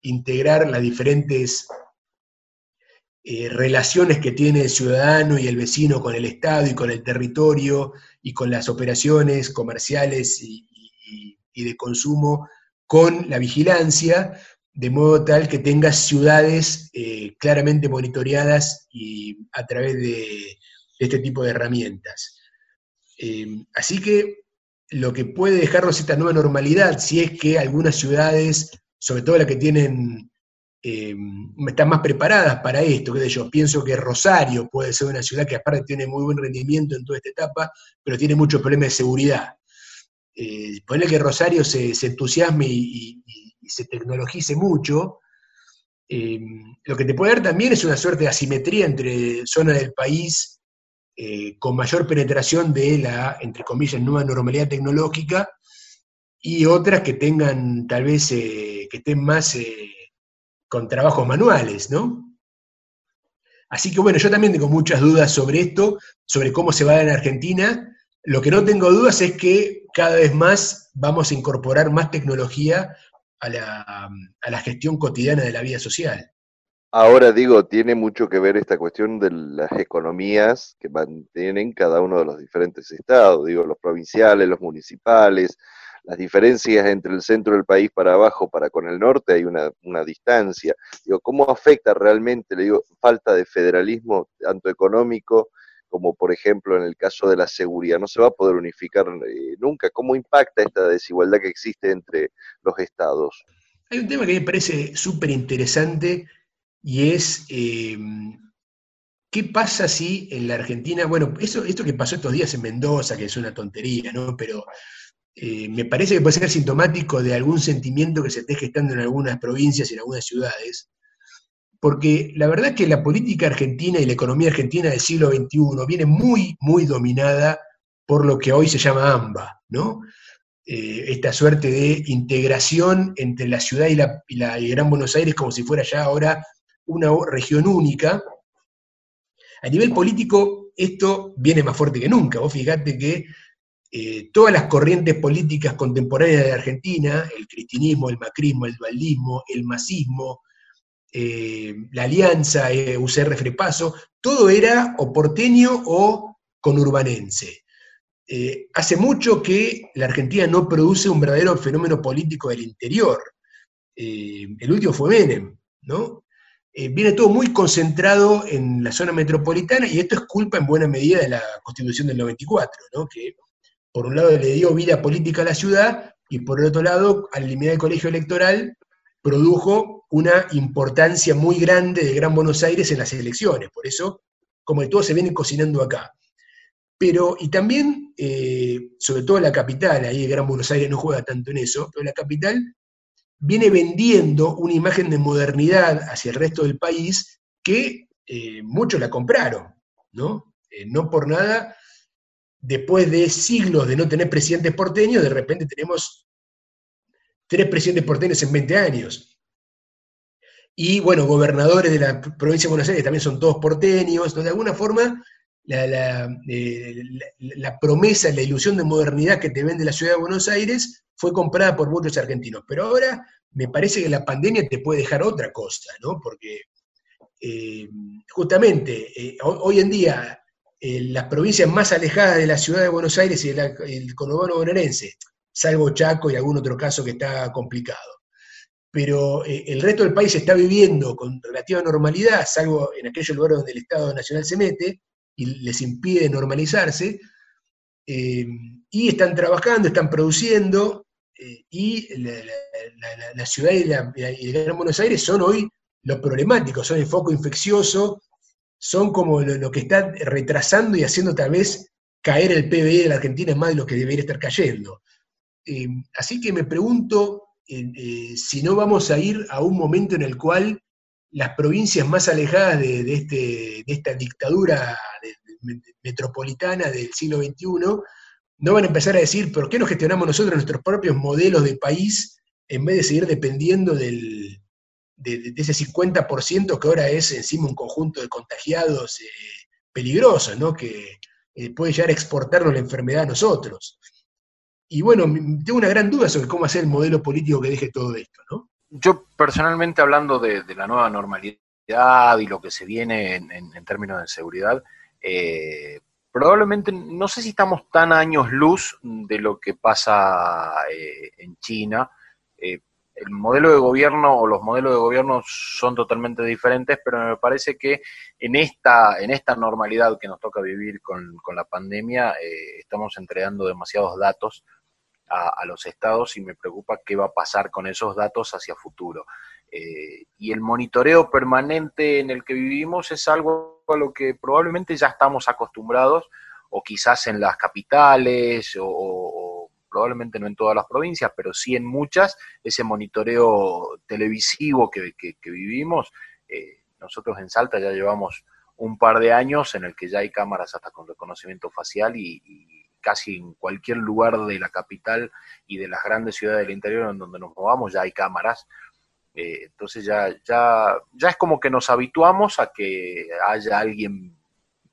S3: integrar las diferentes eh, relaciones que tiene el ciudadano y el vecino con el Estado y con el territorio y con las operaciones comerciales y, de consumo con la vigilancia, de modo tal que tengas ciudades eh, claramente monitoreadas y a través de este tipo de herramientas. Eh, así que lo que puede dejarnos esta nueva normalidad, si es que algunas ciudades, sobre todo las que tienen, eh, están más preparadas para esto, que yo pienso que Rosario puede ser una ciudad que aparte tiene muy buen rendimiento en toda esta etapa, pero tiene muchos problemas de seguridad. Eh, que Rosario se, entusiasme y, se tecnologice mucho, eh, lo que te puede dar también es una suerte de asimetría entre zonas del país eh, con mayor penetración de la, entre comillas, nueva normalidad tecnológica y otras que tengan tal vez, eh, que estén más eh, con trabajos manuales, ¿no? Así que bueno, yo también tengo muchas dudas sobre esto, sobre cómo se va a en Argentina. Lo que no tengo dudas es que cada vez más vamos a incorporar más tecnología a la gestión cotidiana de la vida social.
S4: Ahora digo, tiene mucho que ver esta cuestión de las economías que mantienen cada uno de los diferentes estados, digo, los provinciales, los municipales, las diferencias entre el centro del país para abajo, para con el norte, hay una, distancia. Digo, ¿cómo afecta realmente, le digo, falta de federalismo, tanto económico como, por ejemplo, en el caso de la seguridad? No se va a poder unificar eh, nunca. ¿Cómo impacta esta desigualdad que existe entre los estados?
S3: Hay un tema que me parece súper interesante y es em, qué pasa si en la Argentina, bueno, eso, esto que pasó estos días en Mendoza, que es una tontería, ¿no? Pero eh, me parece que puede ser sintomático de algún sentimiento que se esté gestando en algunas provincias y en algunas ciudades, porque la verdad es que la política argentina y la economía argentina del siglo XXI viene muy, muy dominada por lo que hoy se llama AMBA, ¿no? Eh, esta suerte de integración entre la ciudad y la, y la Gran Buenos Aires como si fuera ya ahora una región única. A nivel político, esto viene más fuerte que nunca. Vos fíjate que eh, todas las corrientes políticas contemporáneas de Argentina, el cristinismo, el macrismo, el dualismo, el masismo, eh, la alianza, UCR Frepaso, todo era o porteño o conurbanense. Eh, hace mucho que la Argentina no produce un verdadero fenómeno político del interior. Eh, el último fue Menem, ¿no? Eh, viene todo muy concentrado en la zona metropolitana y esto es culpa en buena medida de la Constitución del 94, ¿no? Que por un lado le dio vida política a la ciudad y por el otro lado, al eliminar el colegio electoral, produjo una importancia muy grande de Gran Buenos Aires en las elecciones. Por eso, como de todo, se viene cocinando acá. Pero, y también, eh, sobre todo la capital, ahí Gran Buenos Aires no juega tanto en eso, pero la capital viene vendiendo una imagen de modernidad hacia el resto del país que eh, muchos la compraron, ¿no? Eh, no por nada, después de siglos de no tener presidentes porteños, de repente tenemos tres presidentes porteños en 20 años. Y bueno, gobernadores de la provincia de Buenos Aires también son todos porteños, entonces de alguna forma eh, la, promesa, la ilusión de modernidad que te vende la ciudad de Buenos Aires fue comprada por muchos argentinos. Pero ahora me parece que la pandemia te puede dejar otra cosa, ¿no? Porque eh, justamente eh, hoy en día las provincias más alejadas de la ciudad de Buenos Aires y el conurbano bonaerense, salvo Chaco y algún otro caso que está complicado. Pero el resto del país está viviendo con relativa normalidad, salvo en aquellos lugares donde el Estado Nacional se mete, y les impide normalizarse, eh, y están trabajando, están produciendo, eh, y la, ciudad y, el Gran Buenos Aires son hoy los problemáticos, son el foco infeccioso, son como lo, que está retrasando y haciendo tal vez caer el PBI de la Argentina más de lo que debería estar cayendo. Eh, así que me pregunto si no vamos a ir a un momento en el cual las provincias más alejadas de, este, esta dictadura metropolitana del siglo XXI no van a empezar a decir, ¿por qué no gestionamos nosotros nuestros propios modelos de país en vez de seguir dependiendo del, de, ese 50% que ahora es encima un conjunto de contagiados eh, peligrosos, ¿no? que eh, puede llegar a exportarnos la enfermedad a nosotros? Y bueno, tengo una gran duda sobre cómo hacer el modelo político que deje todo esto, ¿no?
S1: yo personalmente hablando de, la nueva normalidad y lo que se viene en, términos de seguridad, eh, probablemente no sé si estamos tan años luz de lo que pasa eh, en China. Eh, el modelo de gobierno o los modelos de gobierno son totalmente diferentes, pero me parece que en esta, en esta normalidad que nos toca vivir con, con la pandemia, estamos entregando demasiados datos a, los estados y me preocupa qué va a pasar con esos datos hacia futuro. Y el monitoreo permanente en el que vivimos es algo a lo que probablemente ya estamos acostumbrados, o quizás en las capitales, o, probablemente no en todas las provincias, pero sí en muchas, ese monitoreo televisivo que, vivimos. Eh, nosotros en Salta ya llevamos un par de años en el que ya hay cámaras hasta con reconocimiento facial y casi en cualquier lugar de la capital y de las grandes ciudades del interior en donde nos movamos ya hay cámaras. Eh, entonces ya, ya, ya es como que nos habituamos a que haya alguien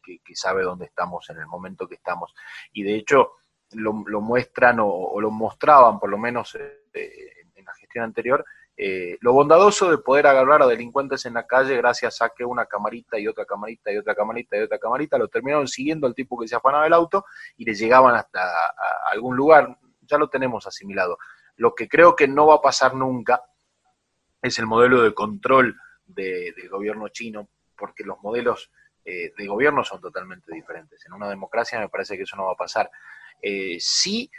S1: que, sabe dónde estamos en el momento que estamos. Y de hecho lo, muestran o, lo mostraban por lo menos eh, en la gestión anterior eh, lo bondadoso de poder agarrar a delincuentes en la calle gracias a que una camarita y otra camarita y otra camarita y otra camarita lo terminaron siguiendo al tipo que se afanaba el auto y le llegaban hasta algún lugar. Ya lo tenemos asimilado. Lo que creo que no va a pasar nunca es el modelo de control del gobierno chino, porque los modelos eh, de gobierno son totalmente diferentes. En una democracia me parece que eso no va a pasar. Eh, sí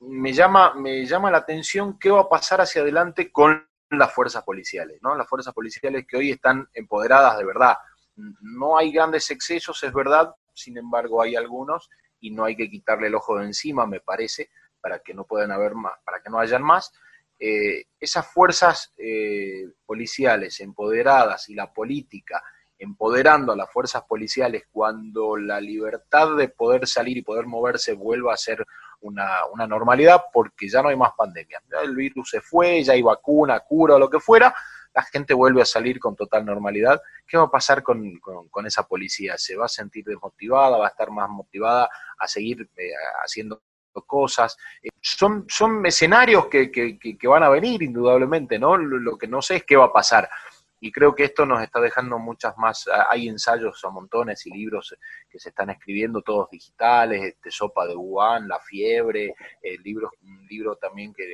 S1: me llama, me llama la atención qué va a pasar hacia adelante con las fuerzas policiales, ¿no? Las fuerzas policiales que hoy están empoderadas de verdad. No hay grandes excesos, es verdad, sin embargo hay algunos y no hay que quitarle el ojo de encima, me parece, para que no puedan haber más, para que no hayan más. Eh, esas fuerzas eh, policiales empoderadas y la política empoderando a las fuerzas policiales cuando la libertad de poder salir y poder moverse vuelva a ser una, una normalidad, porque ya no hay más pandemia. el virus se fue, ya hay vacuna, cura lo que fuera, la gente vuelve a salir con total normalidad. ¿Qué va a pasar con, con, esa policía? ¿Se va a sentir desmotivada? ¿Va a estar más motivada a seguir eh, haciendo cosas? Eh, son, son escenarios que, que, que, van a venir, indudablemente, ¿no? Lo, que no sé es qué va a pasar. Y creo que esto nos está dejando muchas más, hay ensayos a montones y libros que se están escribiendo, todos digitales, este, Sopa de Wuhan, La Fiebre, el libro, un libro también que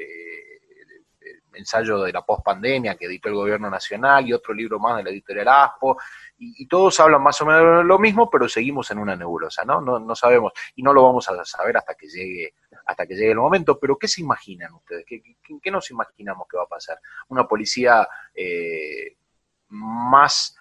S1: ensayo de la pospandemia que editó el gobierno nacional y otro libro más de la editorial ASPO, y, todos hablan más o menos lo mismo, pero seguimos en una nebulosa, ¿no? ¿no? No sabemos, y no lo vamos a saber hasta que llegue, hasta que llegue el momento, pero ¿qué se imaginan ustedes? ¿Qué, qué, nos imaginamos que va a pasar? ¿Una policía eh, más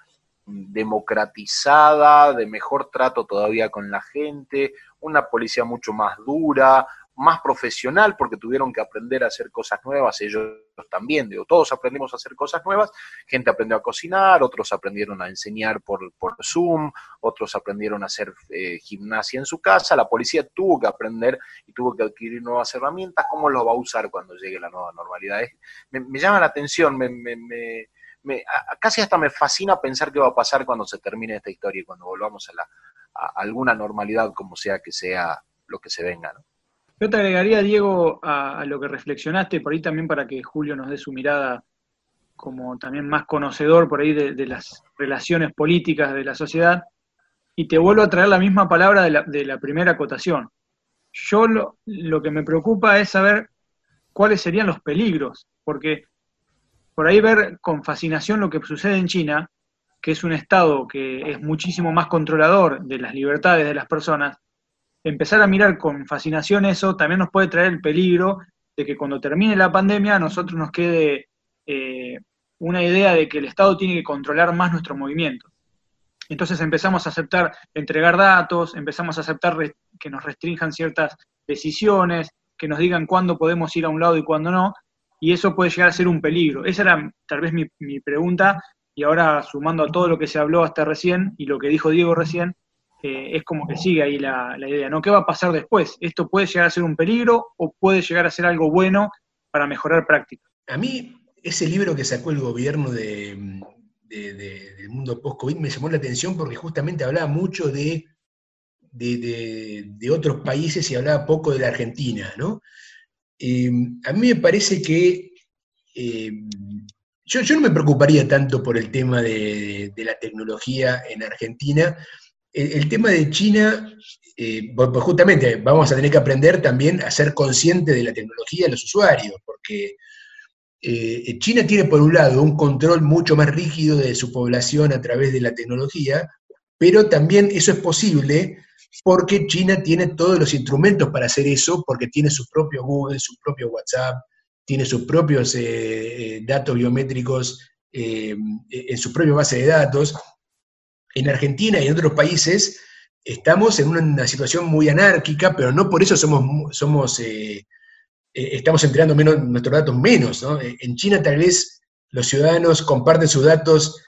S1: democratizada, de mejor trato todavía con la gente, una policía mucho más dura, más profesional porque tuvieron que aprender a hacer cosas nuevas, ellos también, digo, todos aprendimos a hacer cosas nuevas, gente aprendió a cocinar, otros aprendieron a enseñar por, por Zoom, otros aprendieron a hacer eh, gimnasia en su casa, la policía tuvo que aprender y tuvo que adquirir nuevas herramientas, ¿cómo lo va a usar cuando llegue la nueva normalidad? me, llama la atención, me, me, me, casi hasta me fascina pensar qué va a pasar cuando se termine esta historia y cuando volvamos a, la, a alguna normalidad, como sea que sea lo que se venga, ¿no?
S5: Yo te agregaría, Diego, a, lo que reflexionaste, por ahí también para que Julio nos dé su mirada como también más conocedor por ahí de, las relaciones políticas de la sociedad, y te vuelvo a traer la misma palabra de la, primera acotación. Yo lo, que me preocupa es saber cuáles serían los peligros, porque por ahí ver con fascinación lo que sucede en China, que es un Estado que es muchísimo más controlador de las libertades de las personas, empezar a mirar con fascinación eso también nos puede traer el peligro de que cuando termine la pandemia a nosotros nos quede eh, una idea de que el Estado tiene que controlar más nuestros movimientos. Entonces empezamos a aceptar entregar datos, empezamos a aceptar que nos restrinjan ciertas decisiones, que nos digan cuándo podemos ir a un lado y cuándo no, y eso puede llegar a ser un peligro. Esa era tal vez mi, mi pregunta, y ahora sumando a todo lo que se habló hasta recién y lo que dijo Diego recién, es como que sigue ahí la, idea, ¿no? ¿Qué va a pasar después? ¿Esto puede llegar a ser un peligro o puede llegar a ser algo bueno para mejorar prácticas?
S3: A mí, ese libro que sacó el gobierno de, del mundo post-COVID me llamó la atención porque justamente hablaba mucho de, de, otros países y hablaba poco de la Argentina, ¿no? Eh, a mí me parece que eh, yo, yo, no me preocuparía tanto por el tema de, la tecnología en Argentina, el, tema de China, pues justamente vamos a tener que aprender también a ser conscientes de la tecnología de los usuarios, porque eh, China tiene por un lado un control mucho más rígido de su población a través de la tecnología, pero también eso es posible porque China tiene todos los instrumentos para hacer eso, porque tiene su propio Google, su propio WhatsApp, tiene sus propios eh, datos biométricos en su propia base de datos en Argentina y en otros países estamos en una, situación muy anárquica, pero no por eso somos, eh, eh, estamos entregando menos, nuestros datos menos. Eh, en China tal vez los ciudadanos comparten sus datos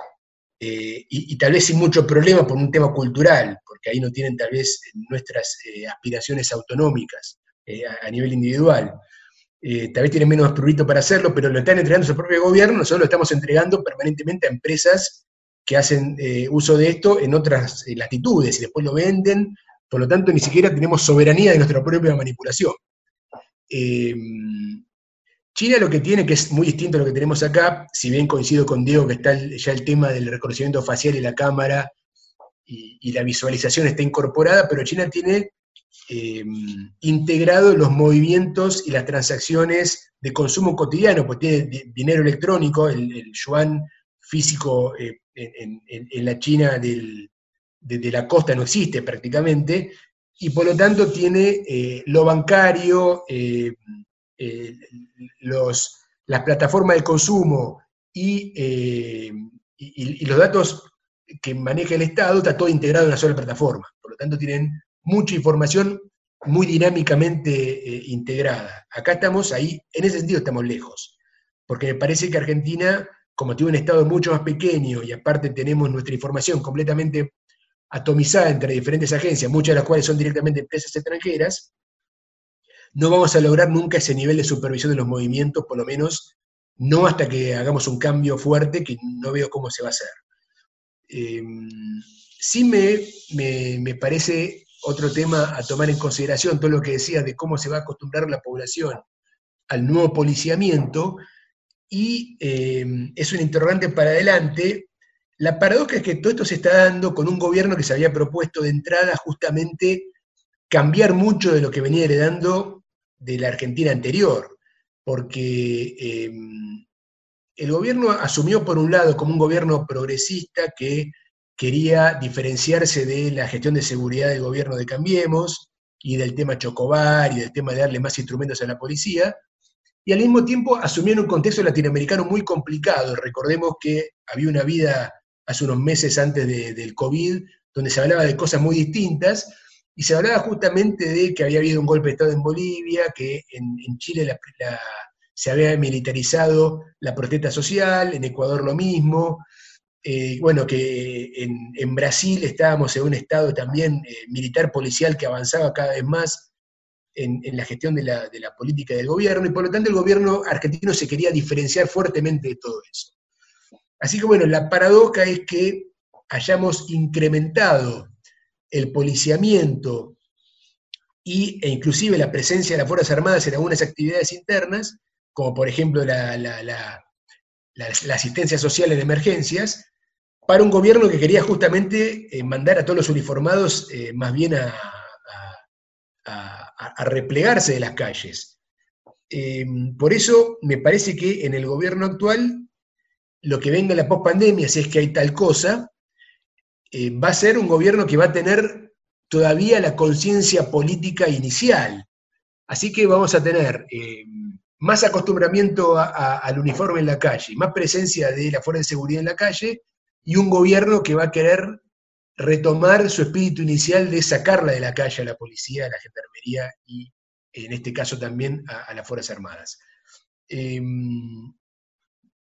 S3: y, tal vez sin mucho problema por un tema cultural, porque ahí no tienen tal vez nuestras aspiraciones autonómicas a, nivel individual. tal vez tienen menos prurito para hacerlo, pero lo están entregando su propio gobierno, nosotros lo estamos entregando permanentemente a empresas que hacen eh, uso de esto en otras eh, latitudes y después lo venden, por lo tanto ni siquiera tenemos soberanía de nuestra propia manipulación. Em, China lo que tiene, que es muy distinto a lo que tenemos acá, si bien coincido con Diego que está ya el tema del reconocimiento facial y la cámara y, la visualización está incorporada, pero China tiene em, integrado los movimientos y las transacciones de consumo cotidiano, pues tiene dinero electrónico, el, yuan físico eh, en, la China de, la costa no existe prácticamente, y por lo tanto tiene eh, lo bancario, eh, los, las plataformas de consumo eh, y, los datos que maneja el Estado, está todo integrado en una sola plataforma. Por lo tanto, tienen mucha información muy dinámicamente integrada. Acá estamos ahí, en ese sentido estamos lejos, porque me parece que Argentina, como tiene un Estado mucho más pequeño y aparte tenemos nuestra información completamente atomizada entre diferentes agencias, muchas de las cuales son directamente empresas extranjeras, no vamos a lograr nunca ese nivel de supervisión de los movimientos, por lo menos no hasta que hagamos un cambio fuerte que no veo cómo se va a hacer. Em, sí me, me, parece otro tema a tomar en consideración todo lo que decía de cómo se va a acostumbrar la población al nuevo policiamiento, y em, es un interrogante para adelante. La paradoja es que todo esto se está dando con un gobierno que se había propuesto de entrada justamente cambiar mucho de lo que venía heredando de la Argentina anterior, porque em, el gobierno asumió por un lado como un gobierno progresista que quería diferenciarse de la gestión de seguridad del gobierno de Cambiemos y del tema Chocobar y del tema de darle más instrumentos a la policía, y al mismo tiempo asumió en un contexto latinoamericano muy complicado. Recordemos que había una vida hace unos meses antes del COVID, donde se hablaba de cosas muy distintas, y se hablaba justamente de que había habido un golpe de Estado en Bolivia, que en, Chile se había militarizado la protesta social, en Ecuador lo mismo, eh, bueno, que en, Brasil estábamos en un estado también eh, militar policial que avanzaba cada vez más en, la gestión de la, de la, política del gobierno, y por lo tanto el gobierno argentino se quería diferenciar fuertemente de todo eso. Así que bueno, la paradoja es que hayamos incrementado el policiamiento y, e inclusive la presencia de las Fuerzas Armadas en algunas actividades internas, como por ejemplo la, asistencia social en emergencias, para un gobierno que quería justamente eh, mandar a todos los uniformados eh, más bien a, replegarse de las calles. Em, por eso me parece que en el gobierno actual, lo que venga la pospandemia, si es que hay tal cosa, eh, va a ser un gobierno que va a tener todavía la conciencia política inicial. Así que vamos a tener eh, más acostumbramiento al uniforme en la calle, más presencia de la fuerza de seguridad en la calle y un gobierno que va a querer retomar su espíritu inicial de sacarla de la calle a la policía, a la gendarmería y en este caso también a, las Fuerzas Armadas. Em,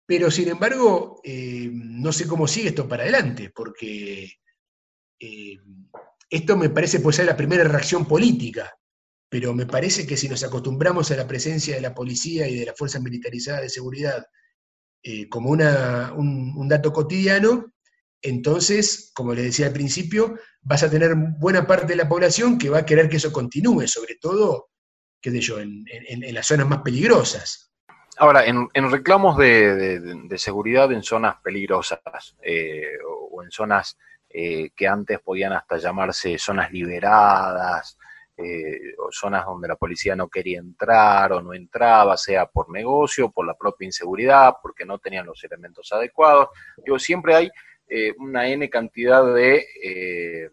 S3: pero sin embargo, eh, no sé cómo sigue esto para adelante, porque eh, esto me parece puede ser la primera reacción política, pero me parece que si nos acostumbramos a la presencia de la policía y de las fuerzas militarizadas de seguridad eh, como una, un, dato cotidiano, entonces, como les decía al principio, vas a tener buena parte de la población que va a querer que eso continúe, sobre todo, qué sé yo, en las zonas más peligrosas.
S1: Ahora, en, reclamos de, seguridad en zonas peligrosas eh, o en zonas eh, que antes podían hasta llamarse zonas liberadas, eh, o zonas donde la policía no quería entrar o no entraba, sea por negocio, por la propia inseguridad, porque no tenían los elementos adecuados. Digo, siempre hay una N cantidad de,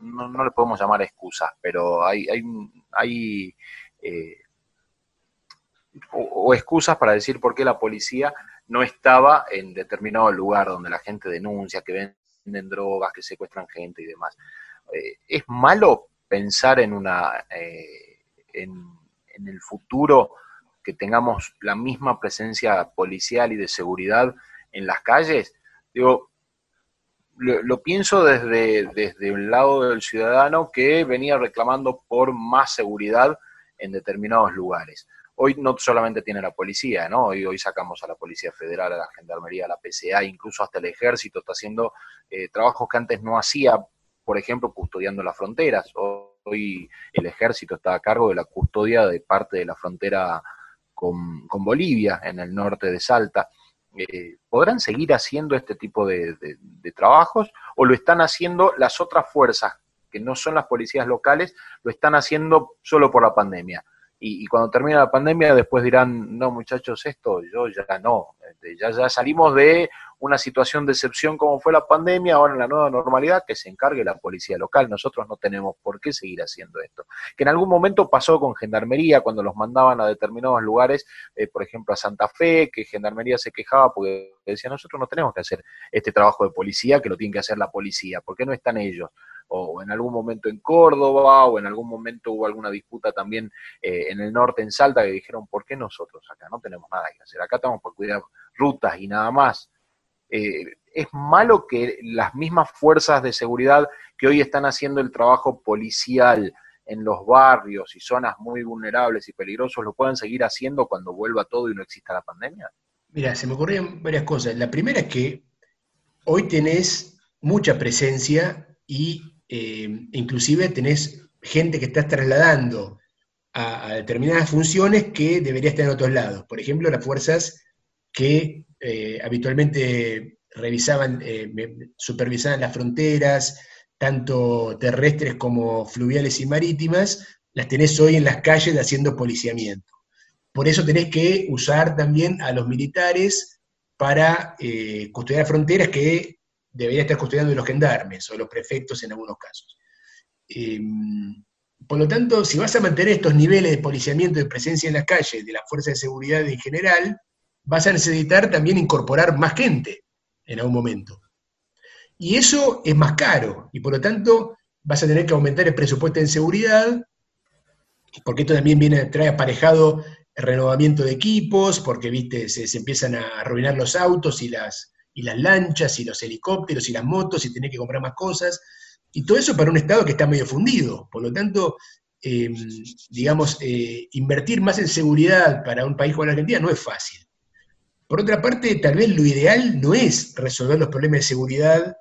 S1: no, le podemos llamar excusas, pero hay, hay, hay o, excusas para decir por qué la policía no estaba en determinado lugar donde la gente denuncia, que venden drogas, que secuestran gente y demás. Eh, ¿Es malo pensar en una eh, en, el futuro que tengamos la misma presencia policial y de seguridad en las calles? Digo, lo, pienso desde, desde un lado del ciudadano que venía reclamando por más seguridad en determinados lugares hoy no solamente tiene la policía, ¿no? Hoy, hoy sacamos a la Policía Federal, a la Gendarmería, a la PCA, incluso hasta el Ejército está haciendo eh, trabajos que antes no hacía, por ejemplo, custodiando las fronteras. Hoy el Ejército está a cargo de la custodia de parte de la frontera con, Bolivia, en el norte de Salta. Eh, ¿Podrán seguir haciendo este tipo de trabajos o lo están haciendo las otras fuerzas que no son las policías locales, lo están haciendo solo por la pandemia? Y, cuando termine la pandemia después dirán, no muchachos, esto yo ya no, este, ya, ya salimos de una situación de excepción como fue la pandemia, ahora en la nueva normalidad que se encargue la policía local, nosotros no tenemos por qué seguir haciendo esto. Que en algún momento pasó con Gendarmería cuando los mandaban a determinados lugares, eh, por ejemplo a Santa Fe, que Gendarmería se quejaba porque decía, nosotros no tenemos que hacer este trabajo de policía, que lo tiene que hacer la policía, ¿por qué no están ellos? O en algún momento en Córdoba, o en algún momento hubo alguna disputa también eh, en el norte, en Salta, que dijeron, ¿por qué nosotros acá no tenemos nada que hacer? Acá estamos por cuidar rutas y nada más. Eh, es malo que las mismas fuerzas de seguridad que hoy están haciendo el trabajo policial en los barrios y zonas muy vulnerables y peligrosos lo puedan seguir haciendo cuando vuelva todo y no exista la pandemia?
S3: Mira, se me ocurrieron varias cosas. La primera es que hoy tenés mucha presencia y eh, inclusive tenés gente que estás trasladando a, determinadas funciones que debería estar en otros lados. Por ejemplo, las fuerzas que eh, habitualmente revisaban, eh, supervisaban las fronteras, tanto terrestres como fluviales y marítimas, las tenés hoy en las calles haciendo policiamiento. Por eso tenés que usar también a los militares para custodiar fronteras que debería estar custodiando los gendarmes o los prefectos en algunos casos. Em, por lo tanto, si vas a mantener estos niveles de policiamiento y presencia en las calles de la fuerza de seguridad en general, vas a necesitar también incorporar más gente en algún momento. Y eso es más caro, y por lo tanto vas a tener que aumentar el presupuesto en seguridad, porque esto también viene, trae aparejado el renovamiento de equipos, porque viste, se empiezan a arruinar los autos y las, y las lanchas, y los helicópteros, y las motos, y tener que comprar más cosas, y todo eso para un Estado que está medio fundido. Por lo tanto, em, digamos, eh, invertir más en seguridad para un país como la Argentina no es fácil. Por otra parte, tal vez lo ideal no es resolver los problemas de seguridad,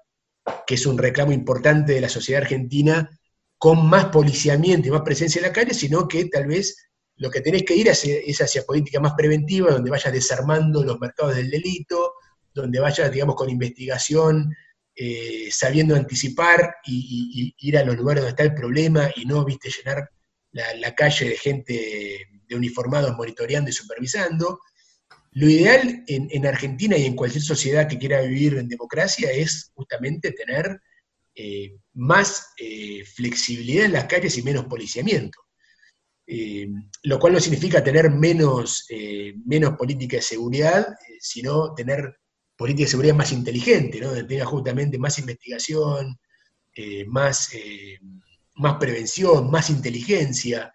S3: que es un reclamo importante de la sociedad argentina, con más policiamiento y más presencia en la calle, sino que tal vez lo que tenés que ir es hacia política más preventiva, donde vayas desarmando los mercados del delito, donde vayas, digamos, con investigación, eh, sabiendo anticipar y, ir a los lugares donde está el problema y no, viste, llenar la, calle de gente de uniformados monitoreando y supervisando. Lo ideal en, Argentina y en cualquier sociedad que quiera vivir en democracia es justamente tener eh, más eh, flexibilidad en las calles y menos policiamiento. lo cual no significa tener menos, menos política de seguridad, sino tener política de seguridad más inteligente, ¿no? donde tenga justamente más investigación, eh, más, eh, más prevención, más inteligencia.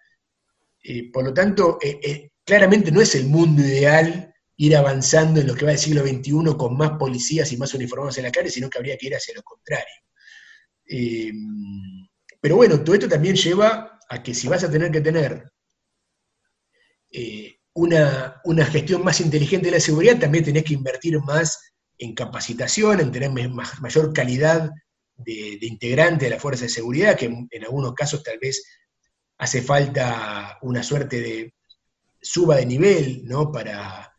S3: Eh, por lo tanto, claramente no es el mundo ideal ir avanzando en lo que va del siglo XXI con más policías y más uniformados en la calle, sino que habría que ir hacia lo contrario. pero bueno, todo esto también lleva a que si vas a tener que tener una, una, gestión más inteligente de la seguridad, también tenés que invertir más en capacitación, en tener mayor calidad de, integrante de la fuerza de seguridad, que en, algunos casos tal vez hace falta una suerte de suba de nivel ¿no? para,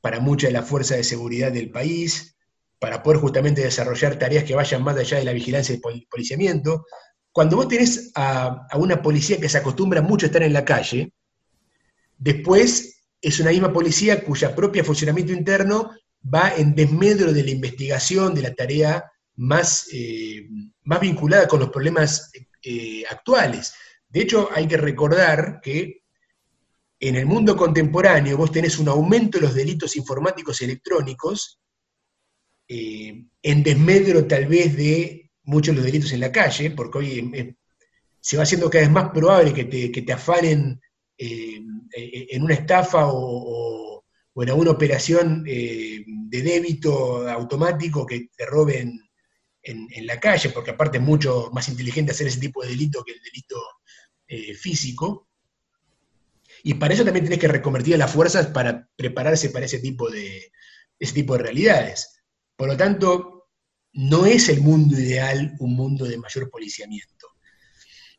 S3: para mucha de la fuerza de seguridad del país, para poder justamente desarrollar tareas que vayan más allá de la vigilancia y el policiamiento. Cuando vos tenés a, una policía que se acostumbra mucho a estar en la calle, después es una misma policía cuya propia funcionamiento interno va en desmedro de la investigación, de la tarea más, eh, más vinculada con los problemas eh, actuales. De hecho, hay que recordar que en el mundo contemporáneo vos tenés un aumento de los delitos informáticos y electrónicos, eh, en desmedro tal vez de muchos de los delitos en la calle, porque hoy se va haciendo cada vez más probable que te, que te afanen en una estafa o o en alguna operación eh, de débito automático que te roben en, la calle, porque aparte es mucho más inteligente hacer ese tipo de delito que el delito eh, físico. Y para eso también tenés que reconvertir las fuerzas para prepararse para ese tipo de, ese tipo de realidades. Por lo tanto, no es el mundo ideal un mundo de mayor policiamiento.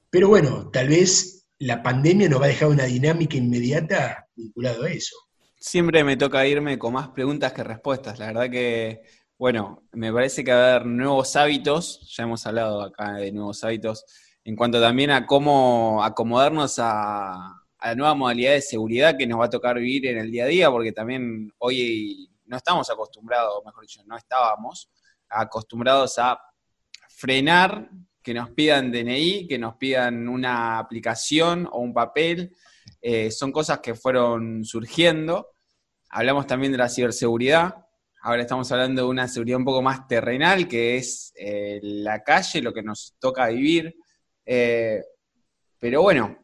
S3: Pero bueno, tal vez la pandemia nos va a dejar una dinámica inmediata vinculada a eso
S6: siempre me toca irme con más preguntas que respuestas. La verdad que, bueno, me parece que a haber nuevos hábitos, ya hemos hablado acá de nuevos hábitos, en cuanto también a cómo acomodarnos a, a nueva modalidad de seguridad que nos va a tocar vivir en el día a día, porque también hoy no estamos acostumbrados, mejor dicho, no estábamos acostumbrados a frenar que nos pidan DNI, que nos pidan una aplicación o un papel. Eh, son cosas que fueron surgiendo. Hablamos también de la ciberseguridad. Ahora estamos hablando de una seguridad un poco más terrenal, que es eh, la calle, lo que nos toca vivir. Eh, pero bueno,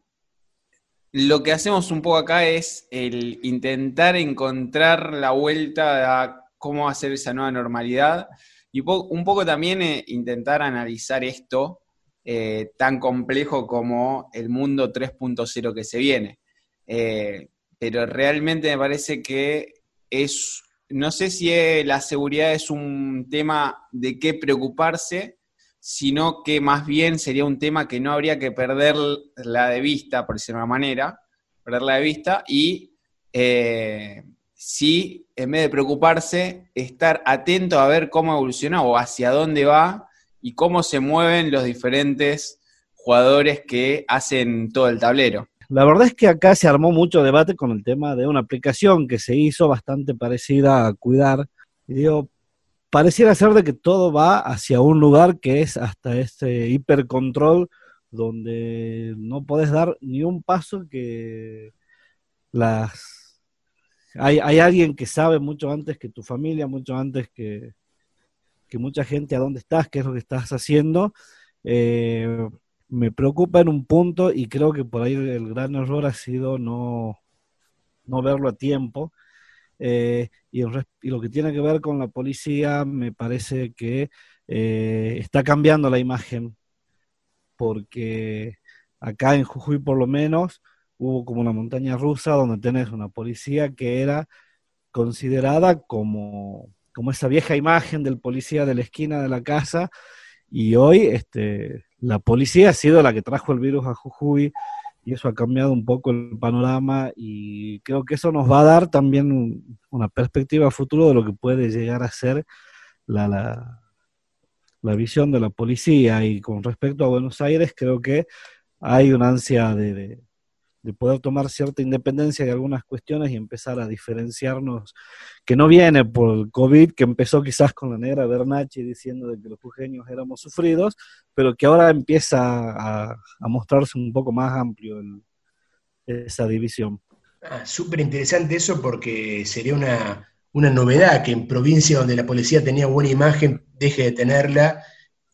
S6: lo que hacemos un poco acá es el intentar encontrar la vuelta a cómo hacer esa nueva normalidad y un poco también eh, intentar analizar esto tan complejo como el mundo 3.0 que se viene. Eh, pero realmente me parece que es, no sé si la seguridad es un tema de qué preocuparse, sino que más bien sería un tema que no habría que perderla de vista, por decirlo de una manera, perderla de vista y sí, en vez de preocuparse, estar atento a ver cómo evoluciona o hacia dónde va y cómo se mueven los diferentes jugadores que hacen todo el tablero.
S7: La verdad es que acá se armó mucho debate con el tema de una aplicación que se hizo bastante parecida a Cuidar. Y digo, pareciera ser de que todo va hacia un lugar que es hasta este hipercontrol donde no puedes dar ni un paso que las hay, alguien que sabe mucho antes que tu familia, mucho antes que, mucha gente a dónde estás, qué es lo que estás haciendo. Eh, me preocupa en un punto y creo que por ahí el gran error ha sido no, no verlo a tiempo. Eh, y, lo que tiene que ver con la policía me parece que eh, está cambiando la imagen, porque acá en Jujuy por lo menos hubo como una montaña rusa donde tenés una policía que era considerada como, como esa vieja imagen del policía de la esquina de la casa y hoy este, la policía ha sido la que trajo el virus a Jujuy y eso ha cambiado un poco el panorama y creo que eso nos va a dar también una perspectiva futuro de lo que puede llegar a ser la, la, la visión de la policía. Y con respecto a Buenos Aires creo que hay una ansia de poder tomar cierta independencia de algunas cuestiones y empezar a diferenciarnos, que no viene por el COVID, que empezó quizás con la negra Bernacci diciendo de que los jujeños éramos sufridos, pero que ahora empieza a, mostrarse un poco más amplio esa división.
S3: Ah, Súper interesante eso porque sería una, novedad que en provincia donde la policía tenía buena imagen deje de tenerla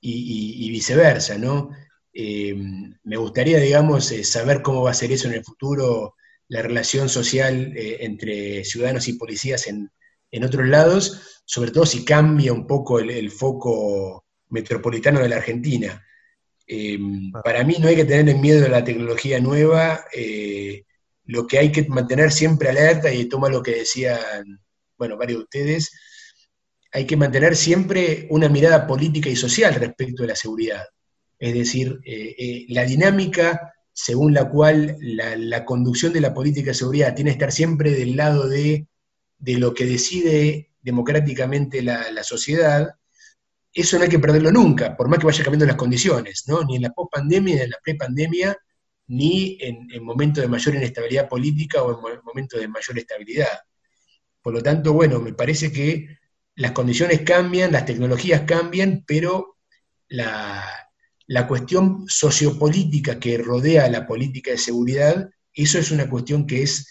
S3: y, y viceversa, ¿no? Eh, me gustaría, digamos, eh, saber cómo va a ser eso en el futuro, la relación social eh, entre ciudadanos y policías en, otros lados, sobre todo si cambia un poco el, foco metropolitano de la Argentina. Para mí no hay que tener miedo a la tecnología nueva, lo que hay que mantener siempre alerta, y toma lo que decían, bueno, varios de ustedes, hay que mantener siempre una mirada política y social respecto de la seguridad es decir, eh, eh, la dinámica según la cual la, conducción de la política de seguridad tiene que estar siempre del lado de, lo que decide democráticamente la, sociedad, eso no hay que perderlo nunca, por más que vaya cambiando las condiciones, ¿no? ni en la post-pandemia, ni en la pre-pandemia, ni en, en momentos de mayor inestabilidad política o en momentos de mayor estabilidad. Por lo tanto, bueno, me parece que las condiciones cambian, las tecnologías cambian, pero la, la cuestión sociopolítica que rodea la política de seguridad, eso es una cuestión que es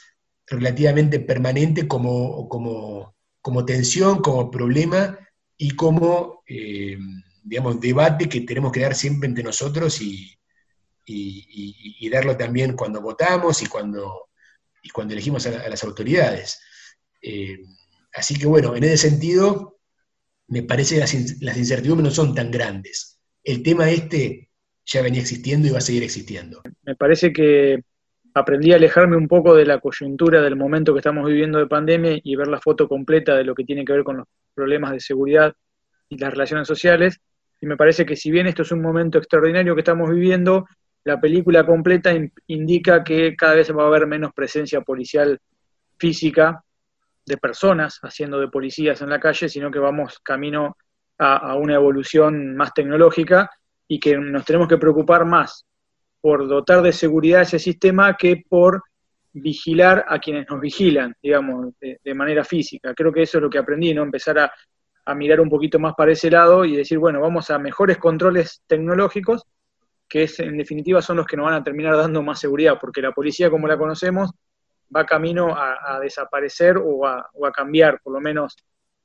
S3: relativamente permanente como, como, como tensión, como problema y como, eh, digamos, debate que tenemos que dar siempre entre nosotros y, darlo también cuando votamos y cuando, y cuando elegimos a, las autoridades. Eh, así que bueno, en ese sentido, me parece que las, las incertidumbres no son tan grandes el tema este ya venía existiendo y va a seguir existiendo.
S5: Me parece que aprendí a alejarme un poco de la coyuntura del momento que estamos viviendo de pandemia y ver la foto completa de lo que tiene que ver con los problemas de seguridad y las relaciones sociales. Y me parece que si bien esto es un momento extraordinario que estamos viviendo, la película completa indica que cada vez va a haber menos presencia policial física de personas haciendo de policías en la calle, sino que vamos camino a, una evolución más tecnológica y que nos tenemos que preocupar más por dotar de seguridad ese sistema que por vigilar a quienes nos vigilan, digamos, de, manera física. Creo que eso es lo que aprendí, ¿no? Empezar a, a mirar un poquito más para ese lado y decir, bueno, vamos a mejores controles tecnológicos, que es, en definitiva son los que nos van a terminar dando más seguridad, porque la policía como la conocemos va camino a, desaparecer o a, cambiar, por lo menos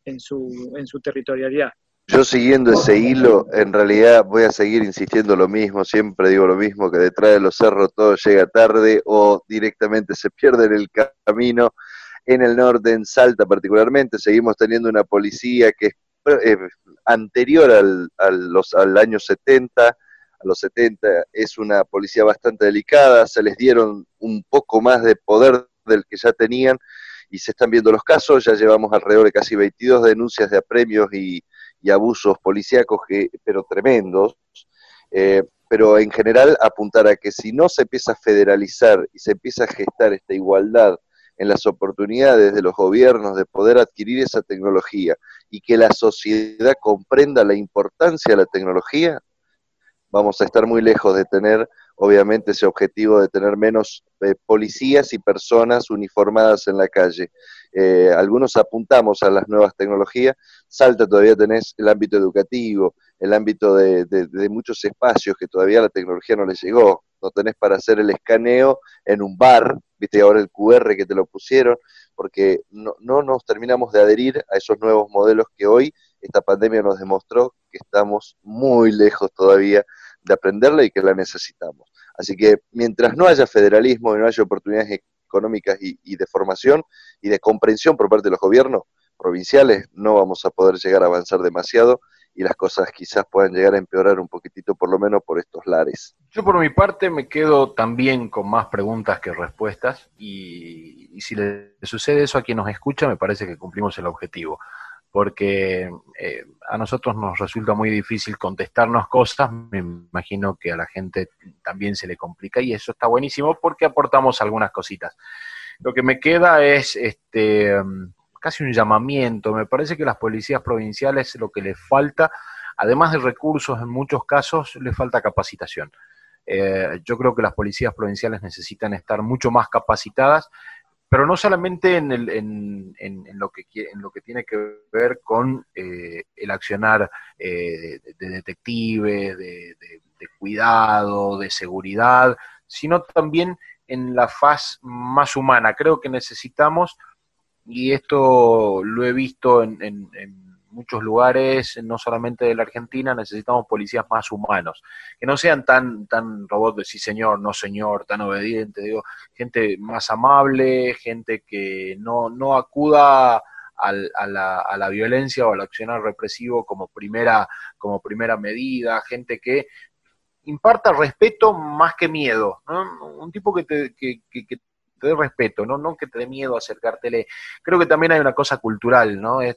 S5: en su, en su territorialidad.
S4: Yo siguiendo ese hilo, en realidad voy a seguir insistiendo lo mismo, siempre digo lo mismo, que detrás de los cerros todo llega tarde o directamente se pierde en el camino. En el norte, en Salta particularmente, seguimos teniendo una policía que es eh, anterior al, los, al año 70, a los 70 es una policía bastante delicada, se les dieron un poco más de poder del que ya tenían y se están viendo los casos, ya llevamos alrededor de casi 22 denuncias de apremios y, abusos policíacos, que, pero tremendos, eh, pero en general apuntar a que si no se empieza a federalizar y se empieza a gestar esta igualdad en las oportunidades de los gobiernos de poder adquirir esa tecnología y que la sociedad comprenda la importancia de la tecnología, vamos a estar muy lejos de tener obviamente ese objetivo de tener menos eh, policías y personas uniformadas en la calle. Eh, algunos apuntamos a las nuevas tecnologías, Salta todavía tenés el ámbito educativo, el ámbito de, muchos espacios que todavía la tecnología no les llegó, no tenés para hacer el escaneo en un bar, viste ahora el QR que te lo pusieron, porque no, no nos terminamos de adherir a esos nuevos modelos que hoy esta pandemia nos demostró que estamos muy lejos todavía de aprenderla y que la necesitamos. Así que mientras no haya federalismo y no haya oportunidades económicas y, de formación y de comprensión por parte de los gobiernos provinciales, no vamos a poder llegar a avanzar demasiado y las cosas quizás puedan llegar a empeorar un poquitito, por lo menos por estos lares.
S1: Yo por mi parte me quedo también con más preguntas que respuestas y, y si le sucede eso a quien nos escucha, me parece que cumplimos el objetivo porque eh, a nosotros nos resulta muy difícil contestarnos cosas, me imagino que a la gente también se le complica y eso está buenísimo porque aportamos algunas cositas. Lo que me queda es este casi un llamamiento, me parece que las policías provinciales lo que les falta, además de recursos en muchos casos, les falta capacitación. Eh, yo creo que las policías provinciales necesitan estar mucho más capacitadas pero no solamente en, el, en, en, lo, que, en lo que tiene que ver con eh, el accionar eh, de, detective, de, cuidado, de seguridad, sino también en la faz más humana. Creo que necesitamos, y esto lo he visto en muchos lugares, no solamente de la Argentina, necesitamos policías más humanos, que no sean tan, tan robots de sí señor, no señor, tan obediente, digo, gente más amable, gente que no, no acuda al, a, la, a, la, violencia o al accionar represivo como primera, como primera medida, gente que imparta respeto más que miedo, un tipo que te, que, que, que te dé respeto, ¿no? no que te dé miedo acercártele. Creo que también hay una cosa cultural, ¿no? Eh,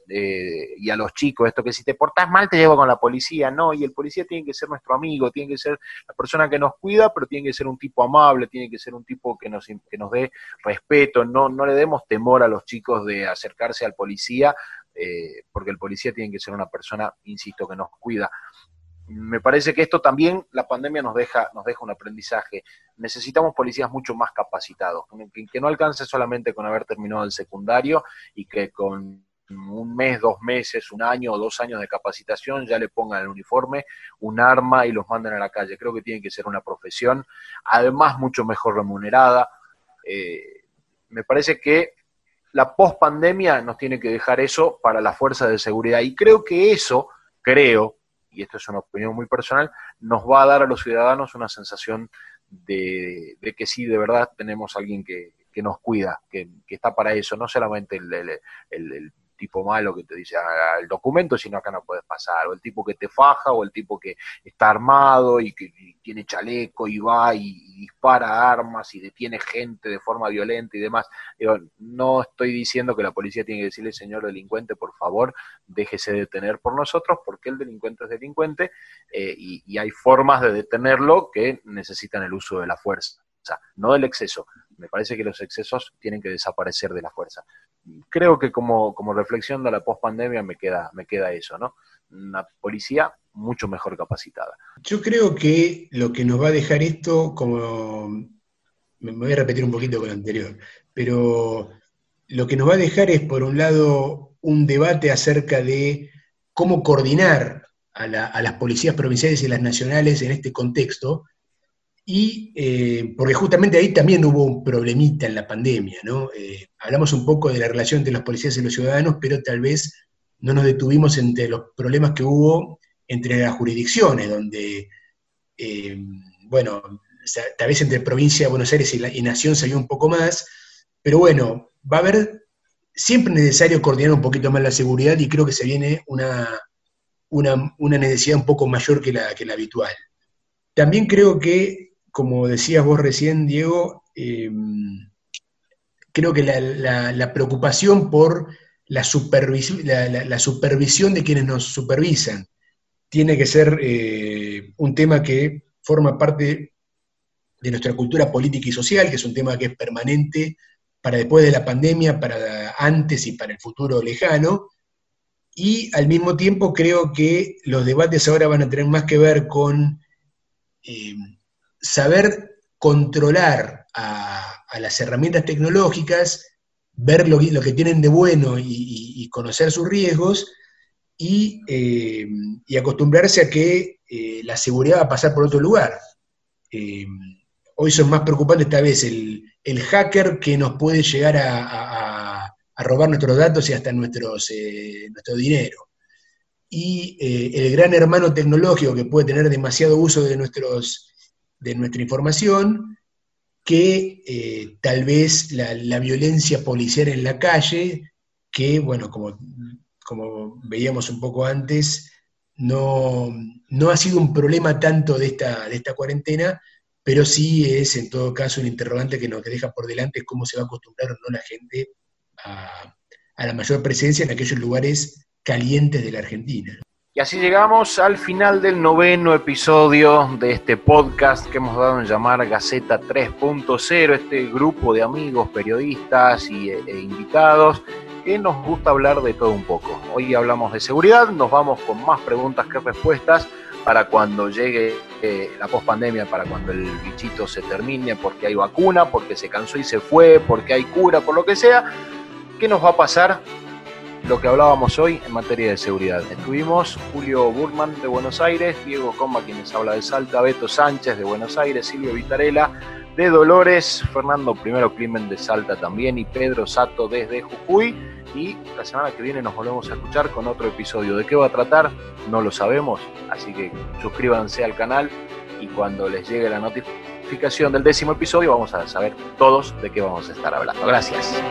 S1: y a los chicos, esto que si te portás mal te llevo con la policía, no, y el policía tiene que ser nuestro amigo, tiene que ser la persona que nos cuida, pero tiene que ser un tipo amable, tiene que ser un tipo que nos, que nos dé respeto, no, no le demos temor a los chicos de acercarse al policía, eh, porque el policía tiene que ser una persona, insisto, que nos cuida me parece que esto también la pandemia nos deja, nos deja un aprendizaje. Necesitamos policías mucho más capacitados, que, no alcance solamente con haber terminado el secundario y que con un mes, dos meses, un año o dos años de capacitación ya le pongan el uniforme, un arma y los manden a la calle. Creo que tiene que ser una profesión, además mucho mejor remunerada. Eh, me parece que la post-pandemia nos tiene que dejar eso para la fuerza de seguridad y creo que eso, creo, y esto es una opinión muy personal, nos va a dar a los ciudadanos una sensación de, que sí, de verdad tenemos alguien que, nos cuida, que, está para eso, no solamente el tipo malo que te dice ah, el documento, sino acá no puedes pasar, o el tipo que te faja, o el tipo que está armado y que tiene chaleco y va y, dispara armas y detiene gente de forma violenta y demás. no estoy diciendo que la policía tiene que decirle, señor delincuente, por favor, déjese detener por nosotros, porque el delincuente es delincuente eh, y, y hay formas de detenerlo que necesitan el uso de la fuerza, no del exceso. Me parece que los excesos tienen que desaparecer de la fuerza creo que como, como reflexión de la pospandemia me queda, me queda eso, ¿no? Una policía mucho mejor capacitada.
S3: Yo creo que lo que nos va a dejar esto como me voy a repetir un poquito con lo anterior, pero lo que nos va a dejar es, por un lado, un debate acerca de cómo coordinar a, las policías provinciales y las nacionales en este contexto, y eh, porque justamente ahí también hubo un problemita en la pandemia, ¿no? Eh, hablamos un poco de la relación entre las policías y los ciudadanos, pero tal vez no nos detuvimos entre los problemas que hubo entre las jurisdicciones, donde, eh, bueno, tal vez entre provincia de Buenos Aires y, Nación salió un poco más, pero bueno, va a haber siempre necesario coordinar un poquito más la seguridad y creo que se viene una, una, necesidad un poco mayor que la, que la habitual. También creo que, como decías vos recién, Diego, em, creo que la, preocupación por la, supervisión, la, supervisión de quienes nos supervisan tiene que ser eh, un tema que forma parte de nuestra cultura política y social, que es un tema que es permanente para después de la pandemia, para antes y para el futuro lejano. Y al mismo tiempo creo que los debates ahora van a tener más que ver con eh, saber controlar a, las herramientas tecnológicas, ver lo, que tienen de bueno y, conocer sus riesgos, y, eh, acostumbrarse a que eh, la seguridad va a pasar por otro lugar hoy son más preocupantes tal vez el, hacker que nos puede llegar a, robar nuestros datos y hasta nuestros, eh, nuestro dinero. Y eh, el gran hermano tecnológico que puede tener demasiado uso de, nuestros, de nuestra información, que eh, tal vez la, violencia policial en la calle, que, bueno, como, como veíamos un poco antes, no, no, ha sido un problema tanto de esta, de esta cuarentena, pero sí es en todo caso un interrogante que nos deja por delante cómo se va a acostumbrar o no la gente a, la mayor presencia en aquellos lugares calientes de la Argentina.
S1: Y así llegamos al final del noveno episodio de este podcast que hemos dado en llamar Gaceta 3.0, este grupo de amigos, periodistas y, e invitados que nos gusta hablar de todo un poco. Hoy hablamos de seguridad, nos vamos con más preguntas que respuestas para cuando llegue eh, la pospandemia, para cuando el bichito se termine, porque hay vacuna, porque se cansó y se fue, porque hay cura, por lo que sea. ¿Qué nos va a pasar? Lo que hablábamos hoy en materia de seguridad. Estuvimos Julio Burman de Buenos Aires, Diego Comba, quienes habla de Salta, Beto Sánchez de Buenos Aires, Silvio Vitarela de Dolores, Fernando Primero Climen de Salta también y Pedro Sato desde Jujuy y la semana que viene nos volvemos a escuchar con otro episodio. ¿De qué va a tratar? No lo sabemos, así que suscríbanse al canal y cuando les llegue la notificación del décimo episodio vamos a saber todos de qué vamos a estar hablando. Gracias.